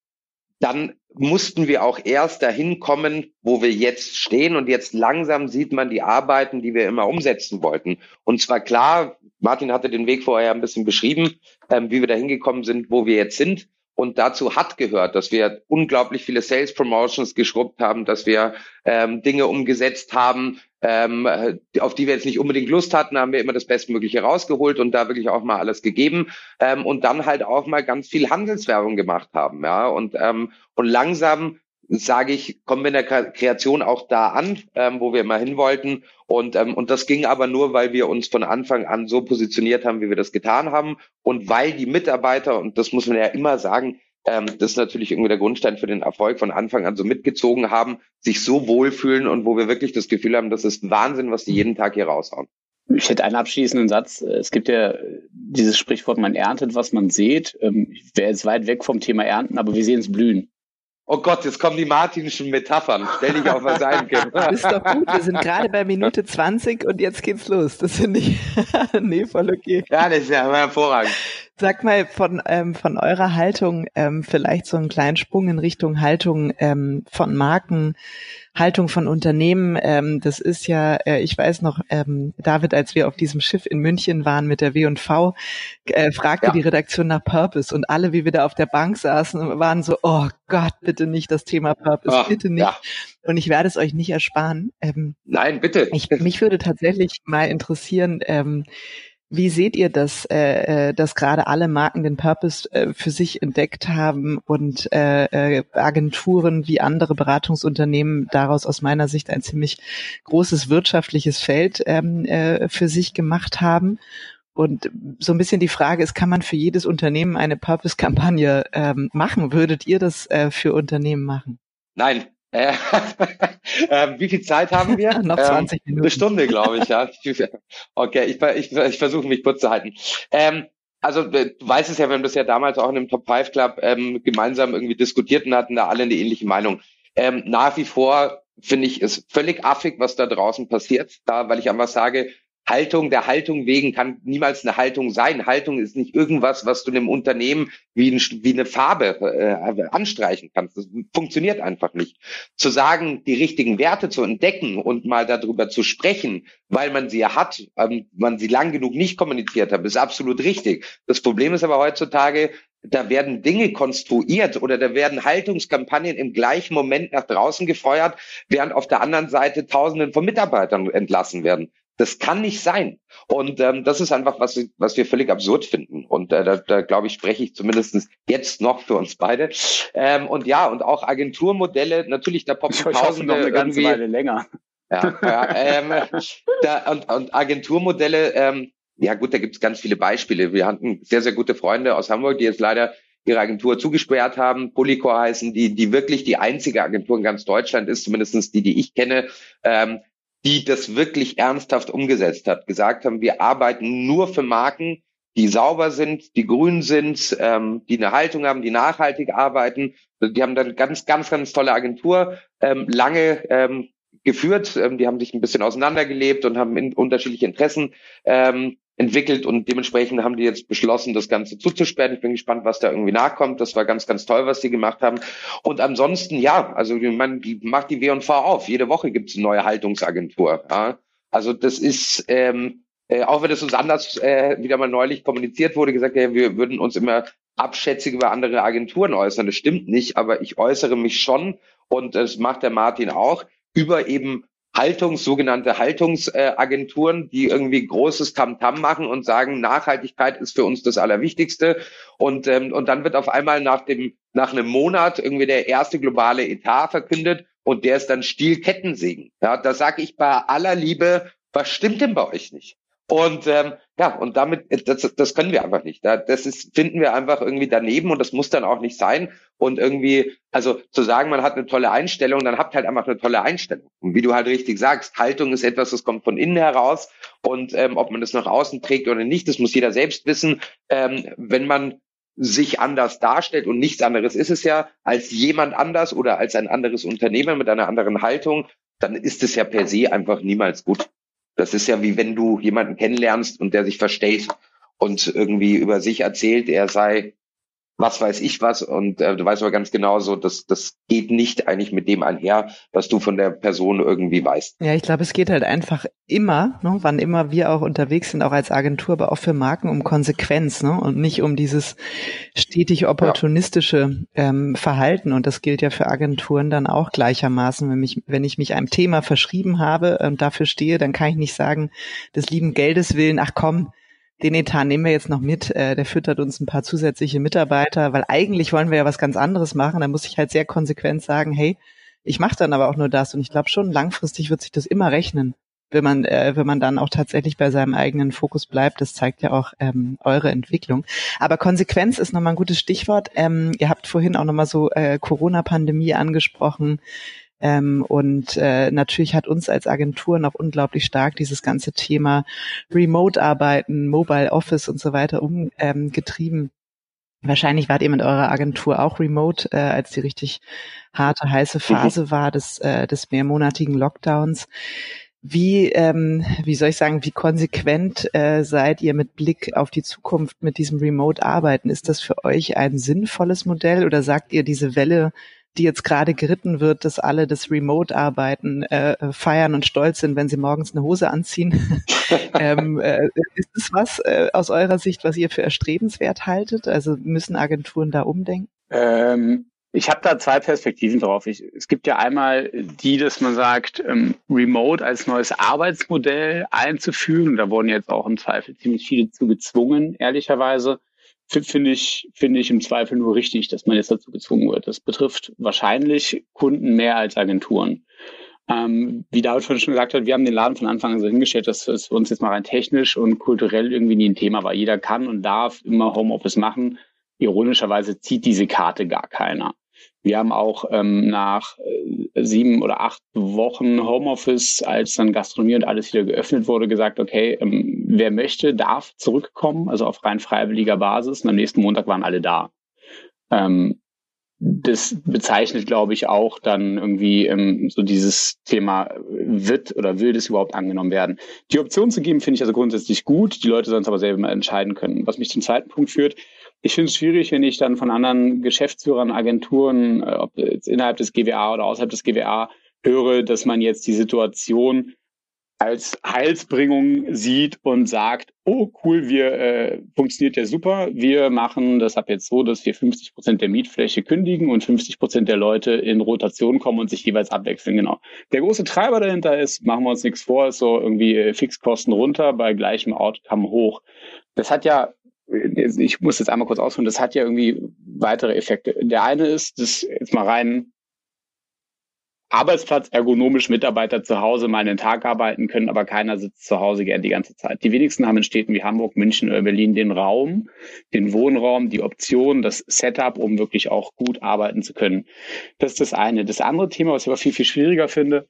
Speaker 3: dann mussten wir auch erst dahin kommen, wo wir jetzt stehen. Und jetzt langsam sieht man die Arbeiten, die wir immer umsetzen wollten. Und zwar klar, Martin hatte den Weg vorher ein bisschen beschrieben, ähm, wie wir dahin gekommen sind, wo wir jetzt sind. Und dazu hat gehört, dass wir unglaublich viele Sales Promotions geschrubbt haben, dass wir ähm, Dinge umgesetzt haben, ähm, auf die wir jetzt nicht unbedingt Lust hatten, haben wir immer das Bestmögliche rausgeholt und da wirklich auch mal alles gegeben ähm, und dann halt auch mal ganz viel Handelswerbung gemacht haben, ja und ähm, und langsam sage ich, kommen wir in der Kreation auch da an, ähm, wo wir immer hin wollten. Und, ähm, und das ging aber nur, weil wir uns von Anfang an so positioniert haben, wie wir das getan haben. Und weil die Mitarbeiter, und das muss man ja immer sagen, ähm, das ist natürlich irgendwie der Grundstein für den Erfolg von Anfang an so mitgezogen haben, sich so wohlfühlen und wo wir wirklich das Gefühl haben, das ist Wahnsinn, was die jeden Tag hier raushauen.
Speaker 4: Ich hätte einen abschließenden Satz. Es gibt ja dieses Sprichwort, man erntet, was man sieht. Ähm, ich wäre jetzt weit weg vom Thema Ernten, aber wir sehen es blühen.
Speaker 3: Oh Gott, jetzt kommen die martinischen Metaphern. Stell dich auf was ein, Kim.
Speaker 2: Das ist doch gut. Wir sind gerade bei Minute 20 und jetzt geht's los. Das finde ich, nee, voll okay.
Speaker 3: Ja, das ist ja hervorragend.
Speaker 2: Sag mal von, ähm, von eurer Haltung, ähm, vielleicht so einen kleinen Sprung in Richtung Haltung ähm, von Marken, Haltung von Unternehmen. Ähm, das ist ja, äh, ich weiß noch, ähm, David, als wir auf diesem Schiff in München waren mit der W&V, äh, fragte ja. die Redaktion nach Purpose und alle, wie wir da auf der Bank saßen, waren so, oh Gott, bitte nicht das Thema Purpose, Ach, bitte nicht. Ja. Und ich werde es euch nicht ersparen.
Speaker 3: Ähm, Nein, bitte.
Speaker 2: Ich, mich würde tatsächlich mal interessieren, ähm, wie seht ihr das, äh, äh, dass gerade alle Marken den Purpose äh, für sich entdeckt haben und äh, äh, Agenturen wie andere Beratungsunternehmen daraus aus meiner Sicht ein ziemlich großes wirtschaftliches Feld ähm, äh, für sich gemacht haben? Und so ein bisschen die Frage ist, kann man für jedes Unternehmen eine Purpose-Kampagne ähm, machen? Würdet ihr das äh, für Unternehmen machen?
Speaker 3: Nein, äh, äh, wie viel Zeit haben wir?
Speaker 2: Noch 20 ähm, Minuten.
Speaker 3: Eine Stunde, glaube ich, ja. Okay, ich, ich, ich versuche mich kurz zu halten. Ähm, also du weißt es ja, wir haben das ja damals auch in dem Top 5 Club ähm, gemeinsam irgendwie diskutiert und hatten da alle eine ähnliche Meinung. Ähm, nach wie vor finde ich es völlig affig, was da draußen passiert, da, weil ich einfach sage, Haltung der Haltung wegen kann niemals eine Haltung sein. Haltung ist nicht irgendwas, was du einem Unternehmen wie, ein, wie eine Farbe äh, anstreichen kannst. Das funktioniert einfach nicht. Zu sagen, die richtigen Werte zu entdecken und mal darüber zu sprechen, weil man sie hat, ähm, man sie lang genug nicht kommuniziert hat, ist absolut richtig. Das Problem ist aber heutzutage, da werden Dinge konstruiert oder da werden Haltungskampagnen im gleichen Moment nach draußen gefeuert, während auf der anderen Seite Tausenden von Mitarbeitern entlassen werden. Das kann nicht sein. Und ähm, das ist einfach, was, was wir völlig absurd finden. Und äh, da, da glaube ich, spreche ich zumindest jetzt noch für uns beide. Ähm, und ja, und auch Agenturmodelle, natürlich, da
Speaker 4: poppen tausende noch eine ganze Weile länger.
Speaker 3: Ja, ja ähm, da, und, und Agenturmodelle, ähm, ja gut, da gibt es ganz viele Beispiele. Wir hatten sehr, sehr gute Freunde aus Hamburg, die jetzt leider ihre Agentur zugesperrt haben, Polycor heißen, die, die wirklich die einzige Agentur in ganz Deutschland ist, zumindestens die, die ich kenne, ähm, die das wirklich ernsthaft umgesetzt hat, gesagt haben, wir arbeiten nur für Marken, die sauber sind, die grün sind, ähm, die eine Haltung haben, die nachhaltig arbeiten. Die haben dann ganz, ganz, ganz tolle Agentur ähm, lange ähm, geführt. Ähm, die haben sich ein bisschen auseinandergelebt und haben in, unterschiedliche Interessen ähm, entwickelt und dementsprechend haben die jetzt beschlossen, das Ganze zuzusperren. Ich bin gespannt, was da irgendwie nachkommt. Das war ganz, ganz toll, was die gemacht haben. Und ansonsten, ja, also man macht die W&V auf. Jede Woche gibt es eine neue Haltungsagentur. Ja. Also das ist, ähm, äh, auch wenn es uns anders äh, wieder mal neulich kommuniziert wurde, gesagt, ja, wir würden uns immer abschätzig über andere Agenturen äußern. Das stimmt nicht, aber ich äußere mich schon und das macht der Martin auch über eben Haltungs, sogenannte Haltungsagenturen, die irgendwie großes Tamtam -Tam machen und sagen, Nachhaltigkeit ist für uns das Allerwichtigste. Und, ähm, und dann wird auf einmal nach dem, nach einem Monat irgendwie der erste globale Etat verkündet und der ist dann Stilkettensägen. Ja, da sage ich bei aller Liebe, was stimmt denn bei euch nicht? Und ähm, ja, und damit, äh, das, das können wir einfach nicht. Das ist, finden wir einfach irgendwie daneben und das muss dann auch nicht sein. Und irgendwie, also zu sagen, man hat eine tolle Einstellung, dann habt halt einfach eine tolle Einstellung. Und wie du halt richtig sagst, Haltung ist etwas, das kommt von innen heraus. Und ähm, ob man das nach außen trägt oder nicht, das muss jeder selbst wissen. Ähm, wenn man sich anders darstellt und nichts anderes ist es ja als jemand anders oder als ein anderes Unternehmen mit einer anderen Haltung, dann ist es ja per se einfach niemals gut. Das ist ja wie wenn du jemanden kennenlernst und der sich versteht und irgendwie über sich erzählt, er sei was weiß ich was. Und äh, du weißt aber ganz genau so, dass das geht nicht eigentlich mit dem einher, was du von der Person irgendwie weißt.
Speaker 2: Ja, ich glaube, es geht halt einfach immer, ne, wann immer wir auch unterwegs sind, auch als Agentur, aber auch für Marken um Konsequenz ne, und nicht um dieses stetig opportunistische ähm, Verhalten. Und das gilt ja für Agenturen dann auch gleichermaßen, wenn, mich, wenn ich mich einem Thema verschrieben habe und dafür stehe, dann kann ich nicht sagen, des lieben Geldes willen, ach komm, den Etat nehmen wir jetzt noch mit, äh, der füttert uns ein paar zusätzliche Mitarbeiter, weil eigentlich wollen wir ja was ganz anderes machen. Da muss ich halt sehr konsequent sagen, hey, ich mache dann aber auch nur das. Und ich glaube schon, langfristig wird sich das immer rechnen, wenn man, äh, wenn man dann auch tatsächlich bei seinem eigenen Fokus bleibt. Das zeigt ja auch ähm, eure Entwicklung. Aber Konsequenz ist nochmal ein gutes Stichwort. Ähm, ihr habt vorhin auch nochmal so äh, Corona-Pandemie angesprochen. Ähm, und äh, natürlich hat uns als Agentur noch unglaublich stark dieses ganze Thema Remote-Arbeiten, Mobile Office und so weiter umgetrieben. Ähm, Wahrscheinlich wart ihr mit eurer Agentur auch remote, äh, als die richtig harte, heiße Phase war des, äh, des mehrmonatigen Lockdowns. Wie, ähm, wie soll ich sagen, wie konsequent äh, seid ihr mit Blick auf die Zukunft mit diesem Remote-Arbeiten? Ist das für euch ein sinnvolles Modell oder sagt ihr, diese Welle die jetzt gerade geritten wird, dass alle das Remote-Arbeiten äh, feiern und stolz sind, wenn sie morgens eine Hose anziehen. ähm, äh, ist das was äh, aus eurer Sicht, was ihr für erstrebenswert haltet? Also müssen Agenturen da umdenken?
Speaker 4: Ähm, ich habe da zwei Perspektiven drauf. Ich, es gibt ja einmal die, dass man sagt, ähm, Remote als neues Arbeitsmodell einzuführen. Da wurden jetzt auch im Zweifel ziemlich viele zu gezwungen, ehrlicherweise finde ich, finde ich im Zweifel nur richtig, dass man jetzt dazu gezwungen wird. Das betrifft wahrscheinlich Kunden mehr als Agenturen. Ähm, wie David schon gesagt hat, wir haben den Laden von Anfang an so hingestellt, dass es für uns jetzt mal rein technisch und kulturell irgendwie nie ein Thema war. Jeder kann und darf immer Homeoffice machen. Ironischerweise zieht diese Karte gar keiner. Wir haben auch ähm, nach äh, sieben oder acht Wochen Homeoffice, als dann Gastronomie und alles wieder geöffnet wurde, gesagt, okay, ähm, wer möchte, darf zurückkommen, also auf rein freiwilliger Basis. Und am nächsten Montag waren alle da. Ähm, das bezeichnet, glaube ich, auch dann irgendwie ähm, so dieses Thema, wird oder will das überhaupt angenommen werden. Die Option zu geben, finde ich also grundsätzlich gut. Die Leute sollen es aber selber entscheiden können. Was mich zum zweiten Punkt führt, ich finde es schwierig, wenn ich dann von anderen Geschäftsführern, Agenturen, äh, ob jetzt innerhalb des GWA oder außerhalb des GWA höre, dass man jetzt die Situation als Heilsbringung sieht und sagt, oh cool, wir äh, funktioniert ja super, wir machen das ab jetzt so, dass wir 50 Prozent der Mietfläche kündigen und 50 Prozent der Leute in Rotation kommen und sich jeweils abwechseln. Genau. Der große Treiber dahinter ist, machen wir uns nichts vor, ist so irgendwie äh, Fixkosten runter, bei gleichem Outcome hoch. Das hat ja ich muss jetzt einmal kurz ausführen, das hat ja irgendwie weitere Effekte. Der eine ist, dass jetzt mal rein Arbeitsplatz ergonomisch Mitarbeiter zu Hause mal einen Tag arbeiten können, aber keiner sitzt zu Hause gern die ganze Zeit. Die wenigsten haben in Städten wie Hamburg, München oder Berlin den Raum, den Wohnraum, die Option, das Setup, um wirklich auch gut arbeiten zu können. Das ist das eine. Das andere Thema, was ich aber viel, viel schwieriger finde,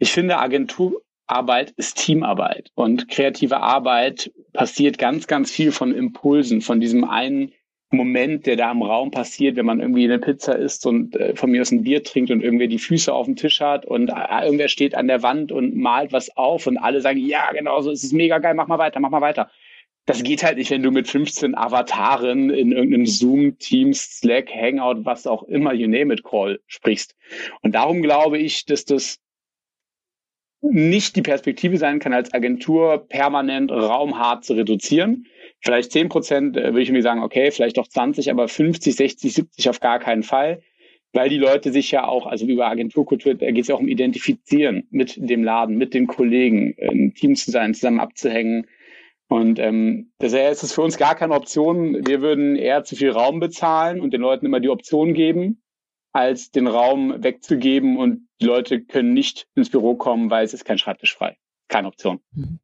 Speaker 4: ich finde, Agentur, Arbeit ist Teamarbeit und kreative Arbeit passiert ganz, ganz viel von Impulsen, von diesem einen Moment, der da im Raum passiert, wenn man irgendwie eine Pizza isst und äh, von mir aus ein Bier trinkt und irgendwer die Füße auf dem Tisch hat und äh, irgendwer steht an der Wand und malt was auf und alle sagen, ja, genau so, es ist mega geil, mach mal weiter, mach mal weiter. Das geht halt nicht, wenn du mit 15 Avataren in irgendeinem Zoom, Teams, Slack, Hangout, was auch immer, you name it, Call sprichst. Und darum glaube ich, dass das nicht die Perspektive sein kann, als Agentur permanent raumhart zu reduzieren. Vielleicht 10 Prozent äh, würde ich irgendwie sagen, okay, vielleicht doch 20, aber 50, 60, 70 auf gar keinen Fall. Weil die Leute sich ja auch, also über Agenturkultur, da geht es ja auch um Identifizieren mit dem Laden, mit den Kollegen, ein Team zu sein, zusammen abzuhängen. Und ähm, deshalb ist es für uns gar keine Option. Wir würden eher zu viel Raum bezahlen und den Leuten immer die Option geben, als den Raum wegzugeben und die Leute können nicht ins Büro kommen, weil es ist kein Schreibtisch frei. Keine Option. Mhm.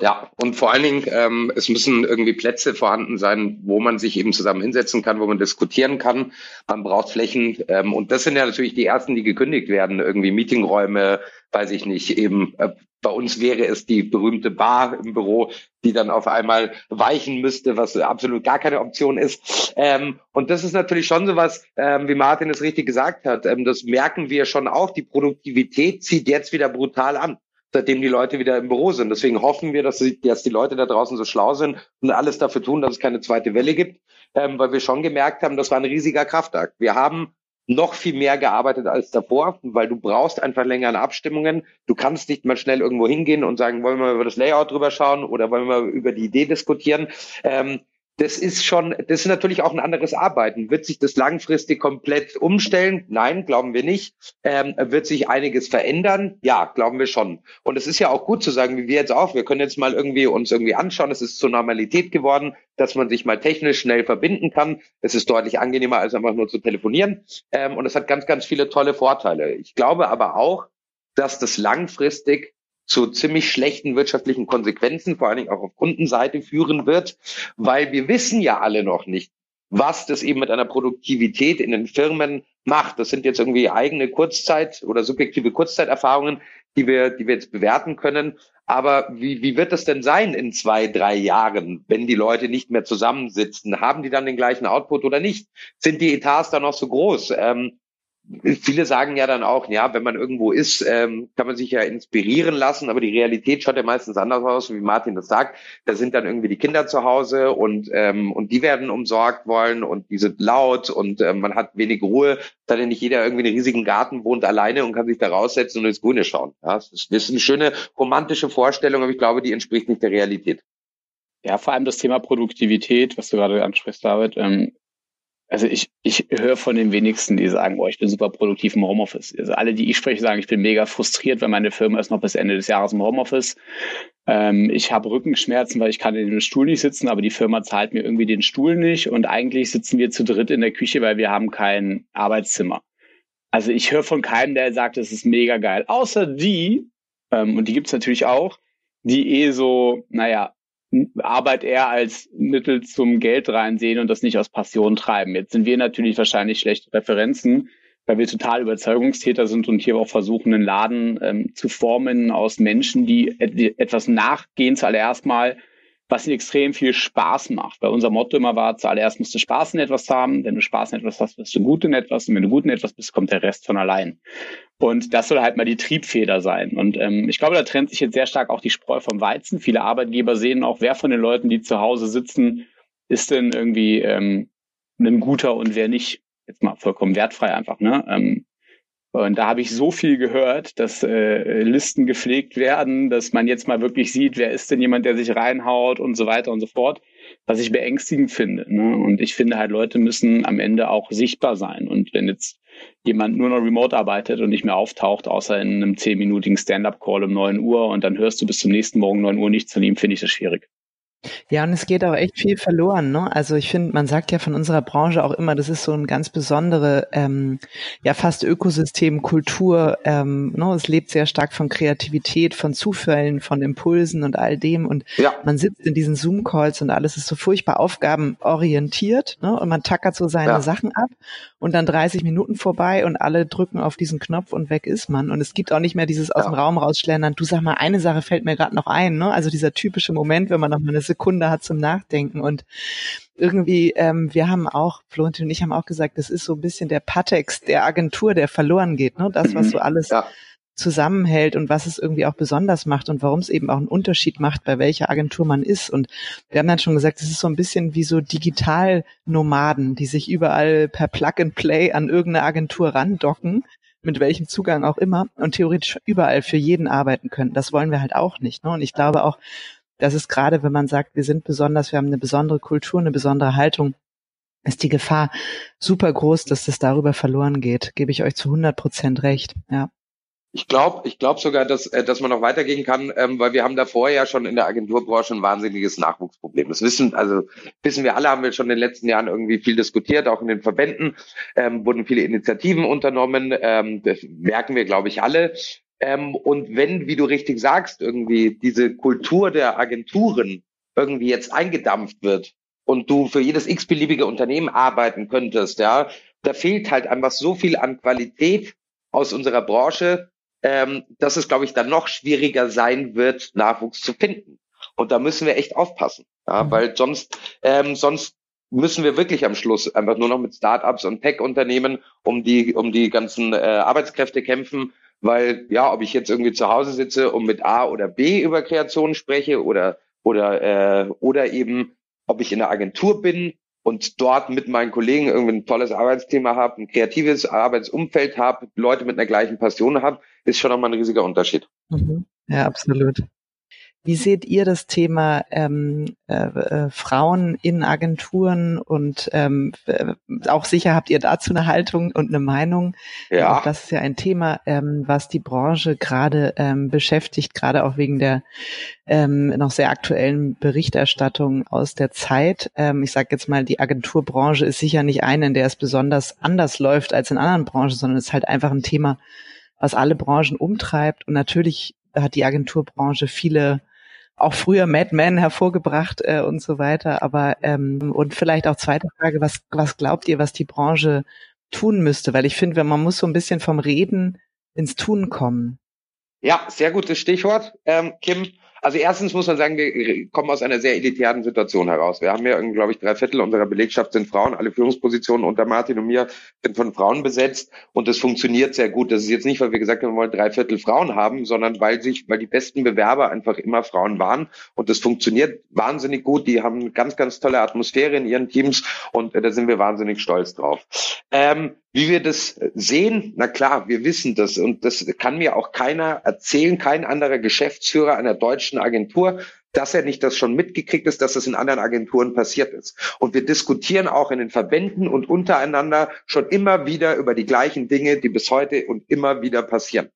Speaker 3: Ja, und vor allen Dingen, ähm, es müssen irgendwie Plätze vorhanden sein, wo man sich eben zusammen hinsetzen kann, wo man diskutieren kann. Man braucht Flächen. Ähm, und das sind ja natürlich die ersten, die gekündigt werden. Irgendwie Meetingräume, weiß ich nicht, eben äh, bei uns wäre es die berühmte Bar im Büro, die dann auf einmal weichen müsste, was absolut gar keine Option ist. Ähm, und das ist natürlich schon so was, ähm, wie Martin es richtig gesagt hat. Ähm, das merken wir schon auch. Die Produktivität zieht jetzt wieder brutal an seitdem die Leute wieder im Büro sind. Deswegen hoffen wir, dass, sie, dass die Leute da draußen so schlau sind und alles dafür tun, dass es keine zweite Welle gibt, ähm, weil wir schon gemerkt haben, das war ein riesiger Kraftakt. Wir haben noch viel mehr gearbeitet als davor, weil du brauchst einfach länger an Abstimmungen. Du kannst nicht mal schnell irgendwo hingehen und sagen, wollen wir über das Layout drüber schauen oder wollen wir über die Idee diskutieren. Ähm, das ist schon, das ist natürlich auch ein anderes Arbeiten. Wird sich das langfristig komplett umstellen? Nein, glauben wir nicht. Ähm, wird sich einiges verändern? Ja, glauben wir schon. Und es ist ja auch gut zu sagen, wie wir jetzt auch. Wir können jetzt mal irgendwie uns irgendwie anschauen. Es ist zur Normalität geworden, dass man sich mal technisch schnell verbinden kann. Es ist deutlich angenehmer, als einfach nur zu telefonieren. Ähm, und es hat ganz, ganz viele tolle Vorteile. Ich glaube aber auch, dass das langfristig zu ziemlich schlechten wirtschaftlichen Konsequenzen, vor allen Dingen auch auf Kundenseite führen wird, weil wir wissen ja alle noch nicht, was das eben mit einer Produktivität in den Firmen macht. Das sind jetzt irgendwie eigene Kurzzeit- oder subjektive Kurzzeiterfahrungen, die wir, die wir jetzt bewerten können. Aber wie, wie wird das denn sein in zwei, drei Jahren, wenn die Leute nicht mehr zusammensitzen? Haben die dann den gleichen Output oder nicht? Sind die Etats dann noch so groß? Ähm, viele sagen ja dann auch, ja, wenn man irgendwo ist, ähm, kann man sich ja inspirieren lassen, aber die Realität schaut ja meistens anders aus, wie Martin das sagt. Da sind dann irgendwie die Kinder zu Hause und ähm, und die werden umsorgt wollen und die sind laut und ähm, man hat wenig Ruhe, da denn nicht jeder irgendwie in einem riesigen Garten wohnt alleine und kann sich da raussetzen und ins Grüne schauen. Ja, das, ist, das ist eine schöne romantische Vorstellung, aber ich glaube, die entspricht nicht der Realität.
Speaker 4: Ja, vor allem das Thema Produktivität, was du gerade ansprichst, David. Ähm, also ich, ich höre von den wenigsten, die sagen, boah, ich bin super produktiv im Homeoffice. Also alle, die ich spreche, sagen, ich bin mega frustriert, weil meine Firma ist noch bis Ende des Jahres im Homeoffice. Ähm, ich habe Rückenschmerzen, weil ich kann in dem Stuhl nicht sitzen, aber die Firma zahlt mir irgendwie den Stuhl nicht. Und eigentlich sitzen wir zu dritt in der Küche, weil wir haben kein Arbeitszimmer. Also ich höre von keinem, der sagt, es ist mega geil. Außer die, ähm, und die gibt's natürlich auch, die eh so, naja, Arbeit eher als Mittel zum Geld reinsehen und das nicht aus Passion treiben. Jetzt sind wir natürlich wahrscheinlich schlechte Referenzen, weil wir total Überzeugungstäter sind und hier auch versuchen, einen Laden ähm, zu formen aus Menschen, die etwas nachgehen zuallererst mal, was ihnen extrem viel Spaß macht. Weil unser Motto immer war, zuallererst musst du Spaß in etwas haben. Wenn du Spaß in etwas hast, wirst du gut in etwas. Und wenn du gut in etwas bist, kommt der Rest von allein. Und das soll halt mal die Triebfeder sein. Und ähm, ich glaube, da trennt sich jetzt sehr stark auch die Spreu vom Weizen. Viele Arbeitgeber sehen auch, wer von den Leuten, die zu Hause sitzen, ist denn irgendwie ähm, ein guter und wer nicht. Jetzt mal vollkommen wertfrei einfach. Ne? Ähm, und da habe ich so viel gehört, dass äh, Listen gepflegt werden, dass man jetzt mal wirklich sieht, wer ist denn jemand, der sich reinhaut und so weiter und so fort, was ich beängstigend finde. Ne? Und ich finde halt, Leute müssen am Ende auch sichtbar sein. Und wenn jetzt jemand nur noch remote arbeitet und nicht mehr auftaucht, außer in einem zehnminütigen Stand-up-Call um neun Uhr und dann hörst du bis zum nächsten Morgen neun Uhr nichts von ihm, finde ich das schwierig.
Speaker 2: Ja, und es geht auch echt viel verloren. Ne? Also ich finde, man sagt ja von unserer Branche auch immer, das ist so ein ganz besondere, ähm, ja fast Ökosystem, Kultur. Ähm, ne? Es lebt sehr stark von Kreativität, von Zufällen, von Impulsen und all dem. Und ja. man sitzt in diesen Zoom-Calls und alles ist so furchtbar aufgabenorientiert. Ne? Und man tackert so seine ja. Sachen ab und dann 30 Minuten vorbei und alle drücken auf diesen Knopf und weg ist man. Und es gibt auch nicht mehr dieses aus ja. dem Raum rausschlendern. Du sag mal, eine Sache fällt mir gerade noch ein. Ne? Also dieser typische Moment, wenn man noch mal eine Sekunde hat zum Nachdenken und irgendwie, ähm, wir haben auch, Florentin und ich haben auch gesagt, das ist so ein bisschen der Patex der Agentur, der verloren geht, ne? Das, was mhm. so alles ja. Zusammenhält und was es irgendwie auch besonders macht und warum es eben auch einen Unterschied macht, bei welcher Agentur man ist. Und wir haben dann schon gesagt, es ist so ein bisschen wie so Digitalnomaden, die sich überall per Plug and Play an irgendeine Agentur randocken mit welchem Zugang auch immer und theoretisch überall für jeden arbeiten können. Das wollen wir halt auch nicht. Ne? Und ich glaube auch, das ist gerade, wenn man sagt, wir sind besonders, wir haben eine besondere Kultur, eine besondere Haltung, ist die Gefahr super groß, dass das darüber verloren geht. Gebe ich euch zu 100 Prozent recht. Ja.
Speaker 3: Ich glaube, ich glaube sogar, dass, äh, dass man noch weitergehen kann, ähm, weil wir haben davor ja schon in der Agenturbranche ein wahnsinniges Nachwuchsproblem. Das wissen, also wissen wir alle, haben wir schon in den letzten Jahren irgendwie viel diskutiert, auch in den Verbänden ähm, wurden viele Initiativen unternommen. Ähm, das merken wir, glaube ich, alle. Ähm, und wenn, wie du richtig sagst, irgendwie diese Kultur der Agenturen irgendwie jetzt eingedampft wird und du für jedes x-beliebige Unternehmen arbeiten könntest, ja, da fehlt halt einfach so viel an Qualität aus unserer Branche, ähm, dass es, glaube ich, dann noch schwieriger sein wird, Nachwuchs zu finden. Und da müssen wir echt aufpassen, ja, mhm. weil sonst, ähm, sonst müssen wir wirklich am Schluss einfach nur noch mit Startups und Tech-Unternehmen um die, um die ganzen äh, Arbeitskräfte kämpfen, weil ja, ob ich jetzt irgendwie zu Hause sitze und mit A oder B über Kreation spreche oder oder äh, oder eben ob ich in der Agentur bin und dort mit meinen Kollegen irgendwie ein tolles Arbeitsthema habe, ein kreatives Arbeitsumfeld habe, Leute mit einer gleichen Passion habe, ist schon nochmal ein riesiger Unterschied.
Speaker 2: Mhm. Ja, absolut. Wie seht ihr das Thema ähm, äh, äh, Frauen in Agenturen und ähm, äh, auch sicher habt ihr dazu eine Haltung und eine Meinung? Ja. Auch das ist ja ein Thema, ähm, was die Branche gerade ähm, beschäftigt, gerade auch wegen der ähm, noch sehr aktuellen Berichterstattung aus der Zeit. Ähm, ich sage jetzt mal, die Agenturbranche ist sicher nicht eine, in der es besonders anders läuft als in anderen Branchen, sondern es ist halt einfach ein Thema, was alle Branchen umtreibt. Und natürlich hat die Agenturbranche viele auch früher Mad Men hervorgebracht äh, und so weiter. Aber ähm, und vielleicht auch zweite Frage, was, was glaubt ihr, was die Branche tun müsste? Weil ich finde, man muss so ein bisschen vom Reden ins Tun kommen.
Speaker 3: Ja, sehr gutes Stichwort, ähm, Kim. Also erstens muss man sagen, wir kommen aus einer sehr elitären Situation heraus. Wir haben ja, glaube ich, drei Viertel unserer Belegschaft sind Frauen. Alle Führungspositionen unter Martin und mir sind von Frauen besetzt und das funktioniert sehr gut. Das ist jetzt nicht, weil wir gesagt haben, wir wollen drei Viertel Frauen haben, sondern weil sich, weil die besten Bewerber einfach immer Frauen waren und das funktioniert wahnsinnig gut. Die haben eine ganz, ganz tolle Atmosphäre in ihren Teams und äh, da sind wir wahnsinnig stolz drauf. Ähm, wie wir das sehen, na klar, wir wissen das und das kann mir auch keiner erzählen, kein anderer Geschäftsführer einer deutschen Agentur, dass er nicht das schon mitgekriegt ist, dass das in anderen Agenturen passiert ist. Und wir diskutieren auch in den Verbänden und untereinander schon immer wieder über die gleichen Dinge, die bis heute und immer wieder passieren.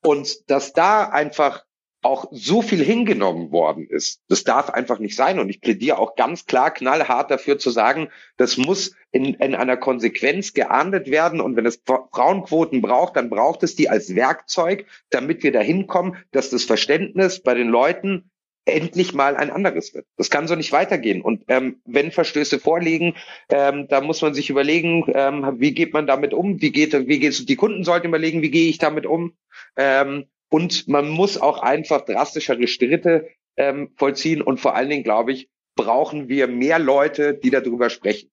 Speaker 3: Und dass da einfach auch so viel hingenommen worden ist. Das darf einfach nicht sein. Und ich plädiere auch ganz klar knallhart dafür zu sagen, das muss in, in einer Konsequenz geahndet werden. Und wenn es Frauenquoten braucht, dann braucht es die als Werkzeug, damit wir dahin kommen, dass das Verständnis bei den Leuten endlich mal ein anderes wird. Das kann so nicht weitergehen. Und ähm, wenn Verstöße vorliegen, ähm, da muss man sich überlegen, ähm, wie geht man damit um? Wie geht, wie geht die Kunden sollten überlegen, wie gehe ich damit um? Ähm, und man muss auch einfach drastischere Schritte ähm, vollziehen. Und vor allen Dingen, glaube ich, brauchen wir mehr Leute, die darüber sprechen.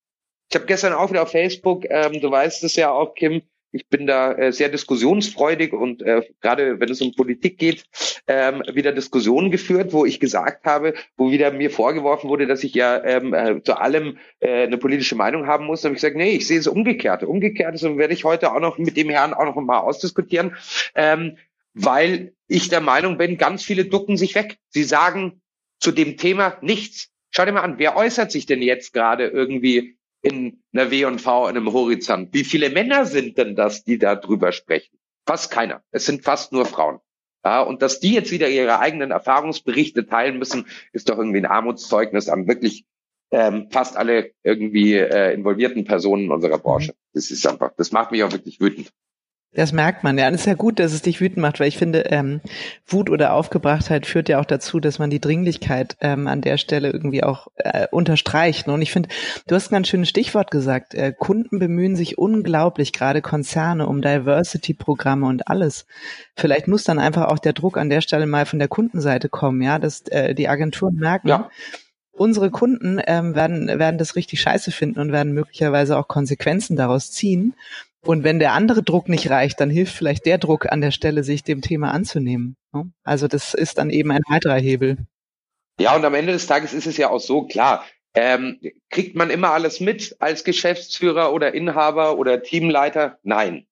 Speaker 3: Ich habe gestern auch wieder auf Facebook, ähm, du weißt es ja auch, Kim, ich bin da äh, sehr diskussionsfreudig und äh, gerade wenn es um Politik geht, ähm, wieder Diskussionen geführt, wo ich gesagt habe, wo wieder mir vorgeworfen wurde, dass ich ja ähm, äh, zu allem äh, eine politische Meinung haben muss. Da habe ich gesagt, nee, ich sehe es umgekehrt. Umgekehrt ist und werde ich heute auch noch mit dem Herrn auch noch mal ausdiskutieren. Ähm, weil ich der Meinung bin, ganz viele ducken sich weg. Sie sagen zu dem Thema nichts. Schau dir mal an, wer äußert sich denn jetzt gerade irgendwie in einer W&V, in einem Horizont? Wie viele Männer sind denn das, die da drüber sprechen? Fast keiner. Es sind fast nur Frauen. Ja, und dass die jetzt wieder ihre eigenen Erfahrungsberichte teilen müssen, ist doch irgendwie ein Armutszeugnis an wirklich ähm, fast alle irgendwie äh, involvierten Personen unserer Branche. Das ist einfach, das macht mich auch wirklich wütend.
Speaker 2: Das merkt man, ja. Und es ist ja gut, dass es dich wütend macht, weil ich finde, ähm, Wut oder Aufgebrachtheit führt ja auch dazu, dass man die Dringlichkeit ähm, an der Stelle irgendwie auch äh, unterstreicht. Ne? Und ich finde, du hast ein ganz schönes Stichwort gesagt. Äh, Kunden bemühen sich unglaublich, gerade Konzerne, um Diversity-Programme und alles. Vielleicht muss dann einfach auch der Druck an der Stelle mal von der Kundenseite kommen, ja, dass äh, die Agenturen merken, ja unsere Kunden ähm, werden, werden das richtig scheiße finden und werden möglicherweise auch Konsequenzen daraus ziehen. Und wenn der andere Druck nicht reicht, dann hilft vielleicht der Druck an der Stelle, sich dem Thema anzunehmen. Ne? Also das ist dann eben ein weiterer Hebel.
Speaker 3: Ja, und am Ende des Tages ist es ja auch so klar. Ähm, kriegt man immer alles mit als Geschäftsführer oder Inhaber oder Teamleiter? Nein,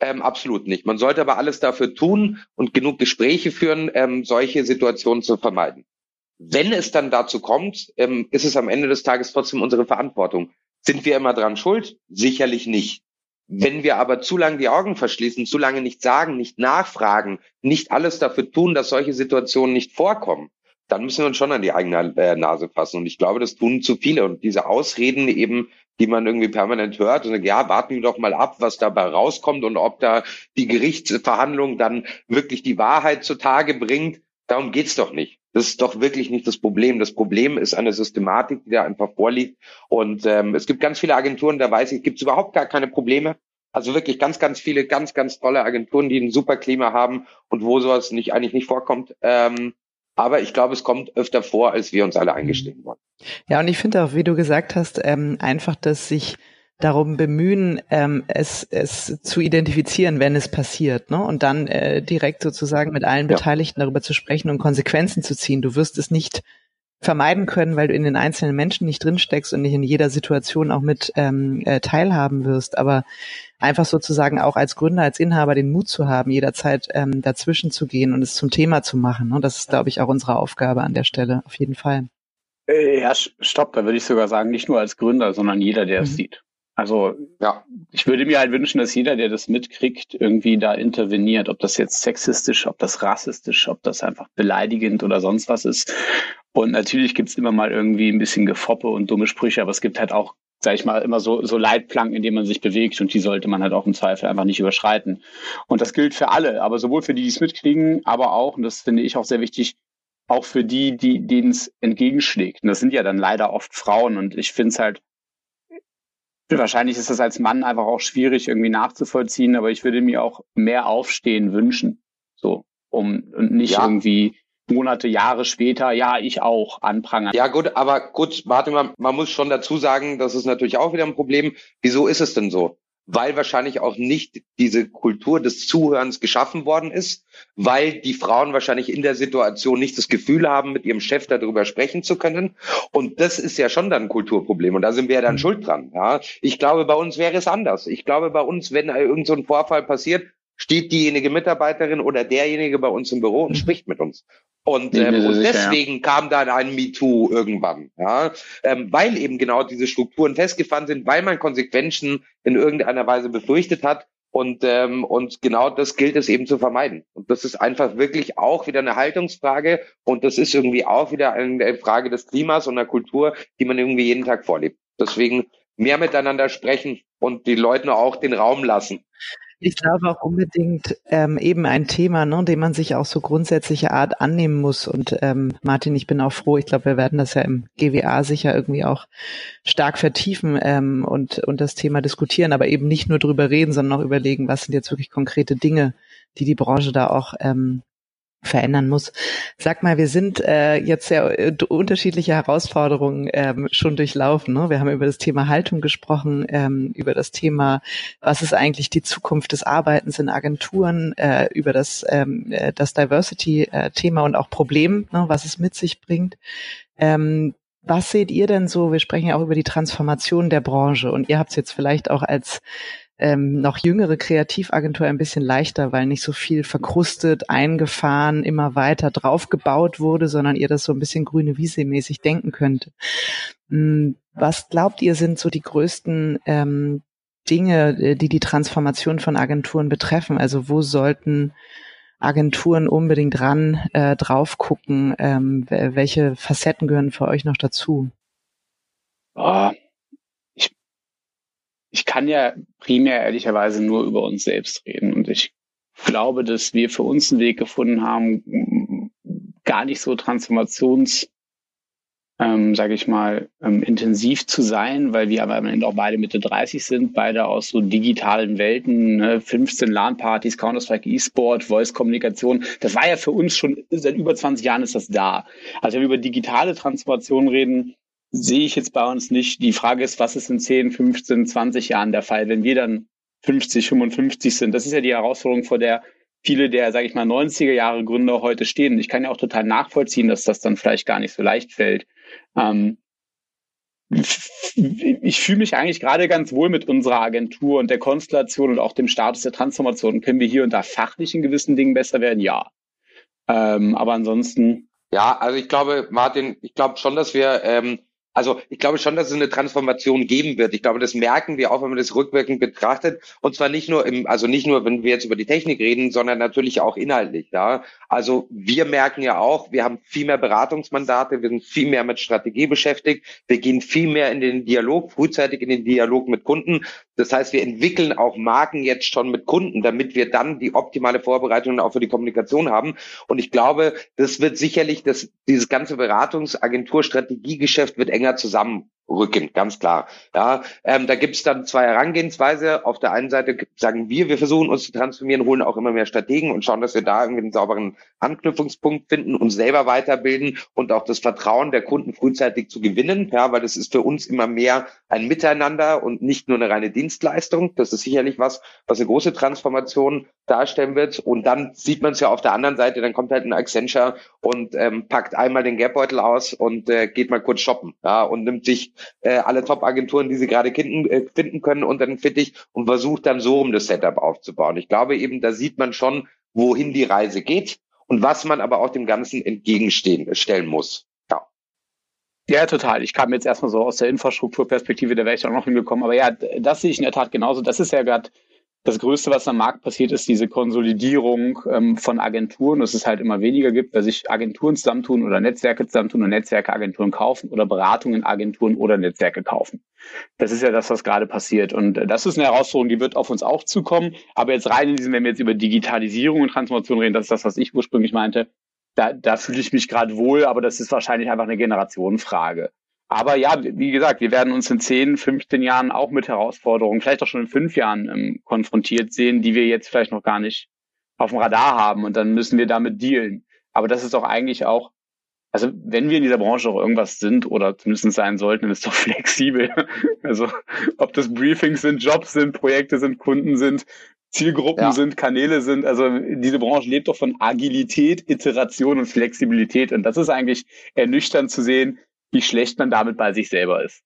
Speaker 3: ähm, absolut nicht. Man sollte aber alles dafür tun und genug Gespräche führen, ähm, solche Situationen zu vermeiden. Wenn es dann dazu kommt, ähm, ist es am Ende des Tages trotzdem unsere Verantwortung. Sind wir immer dran schuld? Sicherlich nicht. Wenn wir aber zu lange die Augen verschließen, zu lange nicht sagen, nicht nachfragen, nicht alles dafür tun, dass solche Situationen nicht vorkommen, dann müssen wir uns schon an die eigene äh, Nase fassen. Und ich glaube, das tun zu viele. Und diese Ausreden eben die man irgendwie permanent hört. Und ja, warten wir doch mal ab, was dabei rauskommt und ob da die Gerichtsverhandlung dann wirklich die Wahrheit zutage bringt. Darum geht's doch nicht. Das ist doch wirklich nicht das Problem. Das Problem ist eine Systematik, die da einfach vorliegt. Und ähm, es gibt ganz viele Agenturen, da weiß ich, gibt es überhaupt gar keine Probleme. Also wirklich ganz, ganz viele, ganz, ganz tolle Agenturen, die ein super Klima haben und wo sowas nicht eigentlich nicht vorkommt. Ähm, aber ich glaube, es kommt öfter vor, als wir uns alle eingestehen wollen.
Speaker 2: Ja, und ich finde auch, wie du gesagt hast, ähm, einfach, dass sich darum bemühen, ähm, es, es zu identifizieren, wenn es passiert, ne? Und dann äh, direkt sozusagen mit allen Beteiligten ja. darüber zu sprechen und Konsequenzen zu ziehen. Du wirst es nicht vermeiden können, weil du in den einzelnen Menschen nicht drinsteckst und nicht in jeder Situation auch mit ähm, äh, teilhaben wirst. Aber einfach sozusagen auch als Gründer, als Inhaber den Mut zu haben, jederzeit ähm, dazwischen zu gehen und es zum Thema zu machen. Ne? Das ist, glaube ich, auch unsere Aufgabe an der Stelle, auf jeden Fall.
Speaker 4: Äh, ja, stopp, da würde ich sogar sagen, nicht nur als Gründer, sondern jeder, der mhm. es sieht. Also ja, ich würde mir halt wünschen, dass jeder, der das mitkriegt, irgendwie da interveniert, ob das jetzt sexistisch, ob das rassistisch, ob das einfach beleidigend oder sonst was ist. Und natürlich gibt's immer mal irgendwie ein bisschen Gefoppe und dumme Sprüche, aber es gibt halt auch, sag ich mal, immer so, so Leitplanken, in denen man sich bewegt und die sollte man halt auch im Zweifel einfach nicht überschreiten. Und das gilt für alle, aber sowohl für die, die es mitkriegen, aber auch, und das finde ich auch sehr wichtig, auch für die, die denen es entgegenschlägt. Und das sind ja dann leider oft Frauen und ich finde es halt Wahrscheinlich ist das als Mann einfach auch schwierig irgendwie nachzuvollziehen, aber ich würde mir auch mehr Aufstehen wünschen. So, um und nicht ja. irgendwie Monate, Jahre später, ja, ich auch anprangern.
Speaker 3: Ja, gut, aber gut, warte mal, man muss schon dazu sagen, das ist natürlich auch wieder ein Problem. Wieso ist es denn so? Weil wahrscheinlich auch nicht diese Kultur des Zuhörens geschaffen worden ist, weil die Frauen wahrscheinlich in der Situation nicht das Gefühl haben, mit ihrem Chef darüber sprechen zu können. Und das ist ja schon dann ein Kulturproblem. Und da sind wir ja dann mhm. schuld dran. Ja, ich glaube, bei uns wäre es anders. Ich glaube, bei uns, wenn irgend so ein Vorfall passiert, steht diejenige Mitarbeiterin oder derjenige bei uns im Büro und mhm. spricht mit uns. Und, ähm, und deswegen ja. kam dann ein MeToo irgendwann, ja, ähm, weil eben genau diese Strukturen festgefahren sind, weil man Konsequenzen in irgendeiner Weise befürchtet hat. Und, ähm, und genau das gilt es eben zu vermeiden. Und das ist einfach wirklich auch wieder eine Haltungsfrage und das ist irgendwie auch wieder eine Frage des Klimas und der Kultur, die man irgendwie jeden Tag vorlebt. Deswegen mehr miteinander sprechen und die Leute auch den Raum lassen.
Speaker 2: Ich glaube auch unbedingt ähm, eben ein Thema, ne, dem man sich auch so grundsätzliche Art annehmen muss. Und ähm, Martin, ich bin auch froh. Ich glaube, wir werden das ja im GWA sicher irgendwie auch stark vertiefen ähm, und und das Thema diskutieren, aber eben nicht nur drüber reden, sondern auch überlegen, was sind jetzt wirklich konkrete Dinge, die die Branche da auch ähm, verändern muss. Sag mal, wir sind äh, jetzt sehr äh, unterschiedliche Herausforderungen ähm, schon durchlaufen. Ne? Wir haben über das Thema Haltung gesprochen, ähm, über das Thema, was ist eigentlich die Zukunft des Arbeitens in Agenturen, äh, über das, ähm, äh, das Diversity-Thema und auch Problem, ne, was es mit sich bringt. Ähm, was seht ihr denn so? Wir sprechen ja auch über die Transformation der Branche und ihr habt es jetzt vielleicht auch als ähm, noch jüngere Kreativagentur ein bisschen leichter, weil nicht so viel verkrustet, eingefahren, immer weiter draufgebaut wurde, sondern ihr das so ein bisschen grüne Wiese mäßig denken könnt. Hm, was glaubt ihr sind so die größten ähm, Dinge, äh, die die Transformation von Agenturen betreffen? Also wo sollten Agenturen unbedingt ran äh, drauf gucken? Ähm, welche Facetten gehören für euch noch dazu?
Speaker 4: Oh, ich kann ja primär ehrlicherweise nur über uns selbst reden. Und ich glaube, dass wir für uns einen Weg gefunden haben, gar nicht so transformations, ähm, sage ich mal, ähm, intensiv zu sein, weil wir aber am Ende auch beide Mitte 30 sind, beide aus so digitalen Welten, ne? 15 LAN-Partys, Counter-Strike, E-Sport, Voice-Kommunikation. Das war ja für uns schon, seit über 20 Jahren ist das da. Also wenn wir über digitale Transformation reden, sehe ich jetzt bei uns nicht. Die Frage ist, was ist in 10, 15, 20 Jahren der Fall, wenn wir dann 50, 55 sind? Das ist ja die Herausforderung, vor der viele der, sage ich mal, 90er Jahre Gründer heute stehen. Ich kann ja auch total nachvollziehen, dass das dann vielleicht gar nicht so leicht fällt. Ähm, ich fühle mich eigentlich gerade ganz wohl mit unserer Agentur und der Konstellation und auch dem Status der Transformation. Können wir hier und da fachlich in gewissen Dingen besser werden? Ja. Ähm, aber ansonsten.
Speaker 3: Ja, also ich glaube, Martin, ich glaube schon, dass wir ähm, Also ich glaube schon, dass es eine Transformation geben wird. Ich glaube, das merken wir auch, wenn man das rückwirkend betrachtet. Und zwar nicht nur im, also nicht nur, wenn wir jetzt über die Technik reden, sondern natürlich auch inhaltlich. Ja, also wir merken ja auch, wir haben viel mehr Beratungsmandate, wir sind viel mehr mit Strategie beschäftigt, wir gehen viel mehr in den Dialog, frühzeitig in den Dialog mit Kunden. Das heißt, wir entwickeln auch Marken jetzt schon mit Kunden, damit wir dann die optimale Vorbereitung auch für die Kommunikation haben. Und ich glaube, das wird sicherlich, das, dieses ganze Beratungsagentur-Strategiegeschäft wird enger zusammenrücken, ganz klar. Ja, ähm, da gibt es dann zwei Herangehensweise. Auf der einen Seite sagen wir, wir versuchen uns zu transformieren, holen auch immer mehr Strategen und schauen, dass wir da irgendwie einen sauberen Anknüpfungspunkt finden, uns selber weiterbilden und auch das Vertrauen der Kunden frühzeitig zu gewinnen. Ja, weil das ist für uns immer mehr ein Miteinander und nicht nur eine reine Dienstleistung. Das ist sicherlich was, was eine große Transformation darstellen wird. Und dann sieht man es ja auf der anderen Seite, dann kommt halt ein Accenture und ähm, packt einmal den Gapbeutel aus und äh, geht mal kurz shoppen. Ja, und nimmt sich äh, alle Top-Agenturen, die sie gerade finden, äh, finden können, unter den Fittich und versucht dann so um das Setup aufzubauen. Ich glaube eben, da sieht man schon, wohin die Reise geht und was man aber auch dem Ganzen entgegenstehen stellen muss. Ja.
Speaker 4: Ja, total. Ich kam jetzt erstmal so aus der Infrastrukturperspektive, da wäre ich auch noch hingekommen. Aber ja, das sehe ich in der Tat genauso. Das ist ja gerade das Größte, was am Markt passiert, ist diese Konsolidierung ähm, von Agenturen, dass es halt immer weniger gibt, weil sich Agenturen zusammentun oder Netzwerke zusammentun und Netzwerke Agenturen kaufen oder Beratungen Agenturen oder Netzwerke kaufen. Das ist ja das, was gerade passiert. Und äh, das ist eine Herausforderung, die wird auf uns auch zukommen. Aber jetzt rein in diesem, wenn wir jetzt über Digitalisierung und Transformation reden, das ist das, was ich ursprünglich meinte, da, da fühle ich mich gerade wohl, aber das ist wahrscheinlich einfach eine Generationenfrage. Aber ja, wie gesagt, wir werden uns in 10, 15 Jahren auch mit Herausforderungen, vielleicht auch schon in fünf Jahren ähm, konfrontiert sehen, die wir jetzt vielleicht noch gar nicht auf dem Radar haben und dann müssen wir damit dealen. Aber das ist doch eigentlich auch, also wenn wir in dieser Branche auch irgendwas sind oder zumindest sein sollten, dann ist doch flexibel. Also ob das Briefings sind, Jobs sind, Projekte sind, Kunden sind, Zielgruppen ja. sind, Kanäle sind. Also diese Branche lebt doch von Agilität, Iteration und Flexibilität. Und das ist eigentlich ernüchternd zu sehen, wie schlecht man damit bei sich selber ist.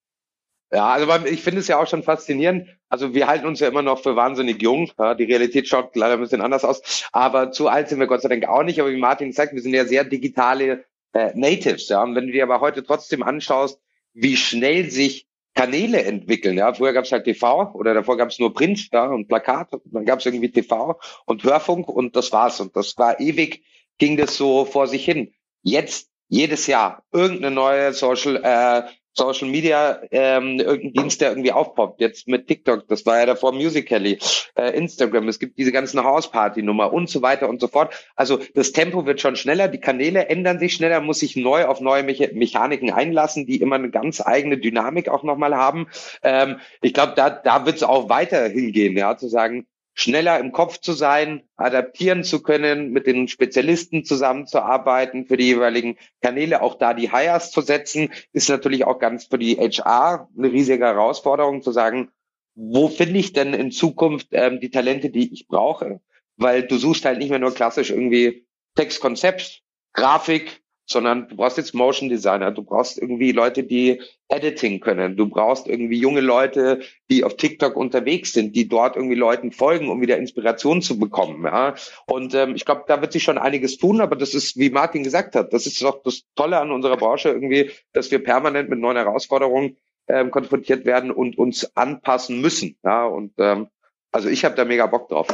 Speaker 3: Ja, also ich finde es ja auch schon faszinierend. Also wir halten uns ja immer noch für wahnsinnig jung. Ja, die Realität schaut leider ein bisschen anders aus. Aber zu alt sind wir Gott sei Dank auch nicht. Aber wie Martin sagt, wir sind ja sehr digitale äh, Natives. Ja, und wenn du dir aber heute trotzdem anschaust, wie schnell sich Kanäle entwickeln. Ja, früher gab es halt TV oder davor gab es nur Print ja, und Plakat. Dann gab es irgendwie TV und Hörfunk und das war's. Und das war ewig, ging das so vor sich hin. Jetzt jedes Jahr irgendeine neue Social äh, Social Media, ähm, irgendein Dienst, der irgendwie aufpoppt. Jetzt mit TikTok, das war ja davor Musical.ly, äh, Instagram, es gibt diese ganzen Hausparty-Nummer und so weiter und so fort. Also das Tempo wird schon schneller, die Kanäle ändern sich schneller, muss sich neu auf neue Me Mechaniken einlassen, die immer eine ganz eigene Dynamik auch nochmal haben. Ähm, ich glaube, da, da wird es auch weiter hingehen, ja, zu sagen, schneller im Kopf zu sein, adaptieren zu können, mit den Spezialisten zusammenzuarbeiten für die jeweiligen Kanäle, auch da die Hires zu setzen, ist natürlich auch ganz für die HR eine riesige Herausforderung zu sagen, wo finde ich denn in Zukunft ähm, die Talente, die ich brauche? Weil du suchst halt nicht mehr nur klassisch irgendwie Textkonzept, Grafik, sondern du brauchst jetzt Motion Designer, du brauchst irgendwie Leute, die Editing können, du brauchst irgendwie junge Leute, die auf TikTok unterwegs sind, die dort irgendwie Leuten folgen, um wieder Inspiration zu bekommen. Ja? Und ähm, ich glaube, da wird sich schon einiges tun, aber das ist, wie Martin gesagt hat, das ist doch das Tolle an unserer Branche irgendwie, dass wir permanent mit neuen Herausforderungen ähm, konfrontiert werden und uns anpassen müssen. Ja? Und ähm, also ich habe da mega Bock drauf.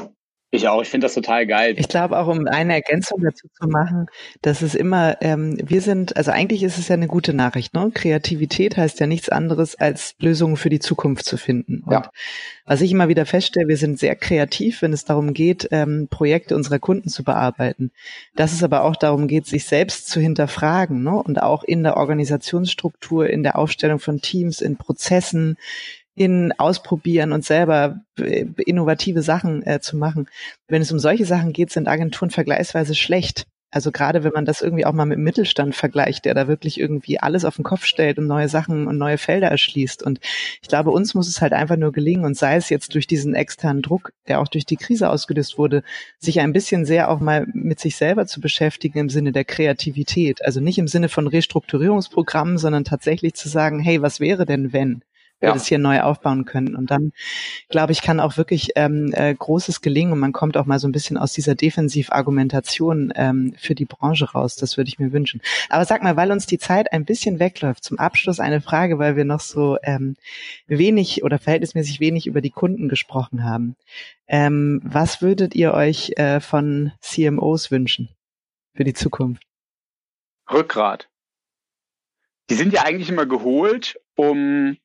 Speaker 4: Ich auch, ich finde das total geil.
Speaker 2: Ich glaube auch, um eine Ergänzung dazu zu machen, dass es immer, ähm, wir sind, also eigentlich ist es ja eine gute Nachricht, ne? Kreativität heißt ja nichts anderes, als Lösungen für die Zukunft zu finden. Und ja. was ich immer wieder feststelle, wir sind sehr kreativ, wenn es darum geht, ähm, Projekte unserer Kunden zu bearbeiten. Dass es aber auch darum geht, sich selbst zu hinterfragen, ne? Und auch in der Organisationsstruktur, in der Aufstellung von Teams, in Prozessen, in Ausprobieren und selber äh, innovative Sachen äh, zu machen. Wenn es um solche Sachen geht, sind Agenturen vergleichsweise schlecht. Also gerade wenn man das irgendwie auch mal mit dem Mittelstand vergleicht, der da wirklich irgendwie alles auf den Kopf stellt und neue Sachen und neue Felder erschließt. Und ich glaube, uns muss es halt einfach nur gelingen und sei es jetzt durch diesen externen Druck, der auch durch die Krise ausgelöst wurde, sich ein bisschen sehr auch mal mit sich selber zu beschäftigen im Sinne der Kreativität. Also nicht im Sinne von Restrukturierungsprogrammen, sondern tatsächlich zu sagen, hey, was wäre denn wenn? Wir ja. das hier neu aufbauen können. Und dann, glaube ich, kann auch wirklich ähm, äh, Großes gelingen und man kommt auch mal so ein bisschen aus dieser Defensivargumentation ähm, für die Branche raus. Das würde ich mir wünschen. Aber sag mal, weil uns die Zeit ein bisschen wegläuft, zum Abschluss eine Frage, weil wir noch so ähm, wenig oder verhältnismäßig wenig über die Kunden gesprochen haben. Ähm, was würdet ihr euch äh, von CMOs wünschen für die Zukunft?
Speaker 4: Rückgrat. Die sind ja eigentlich immer geholt, um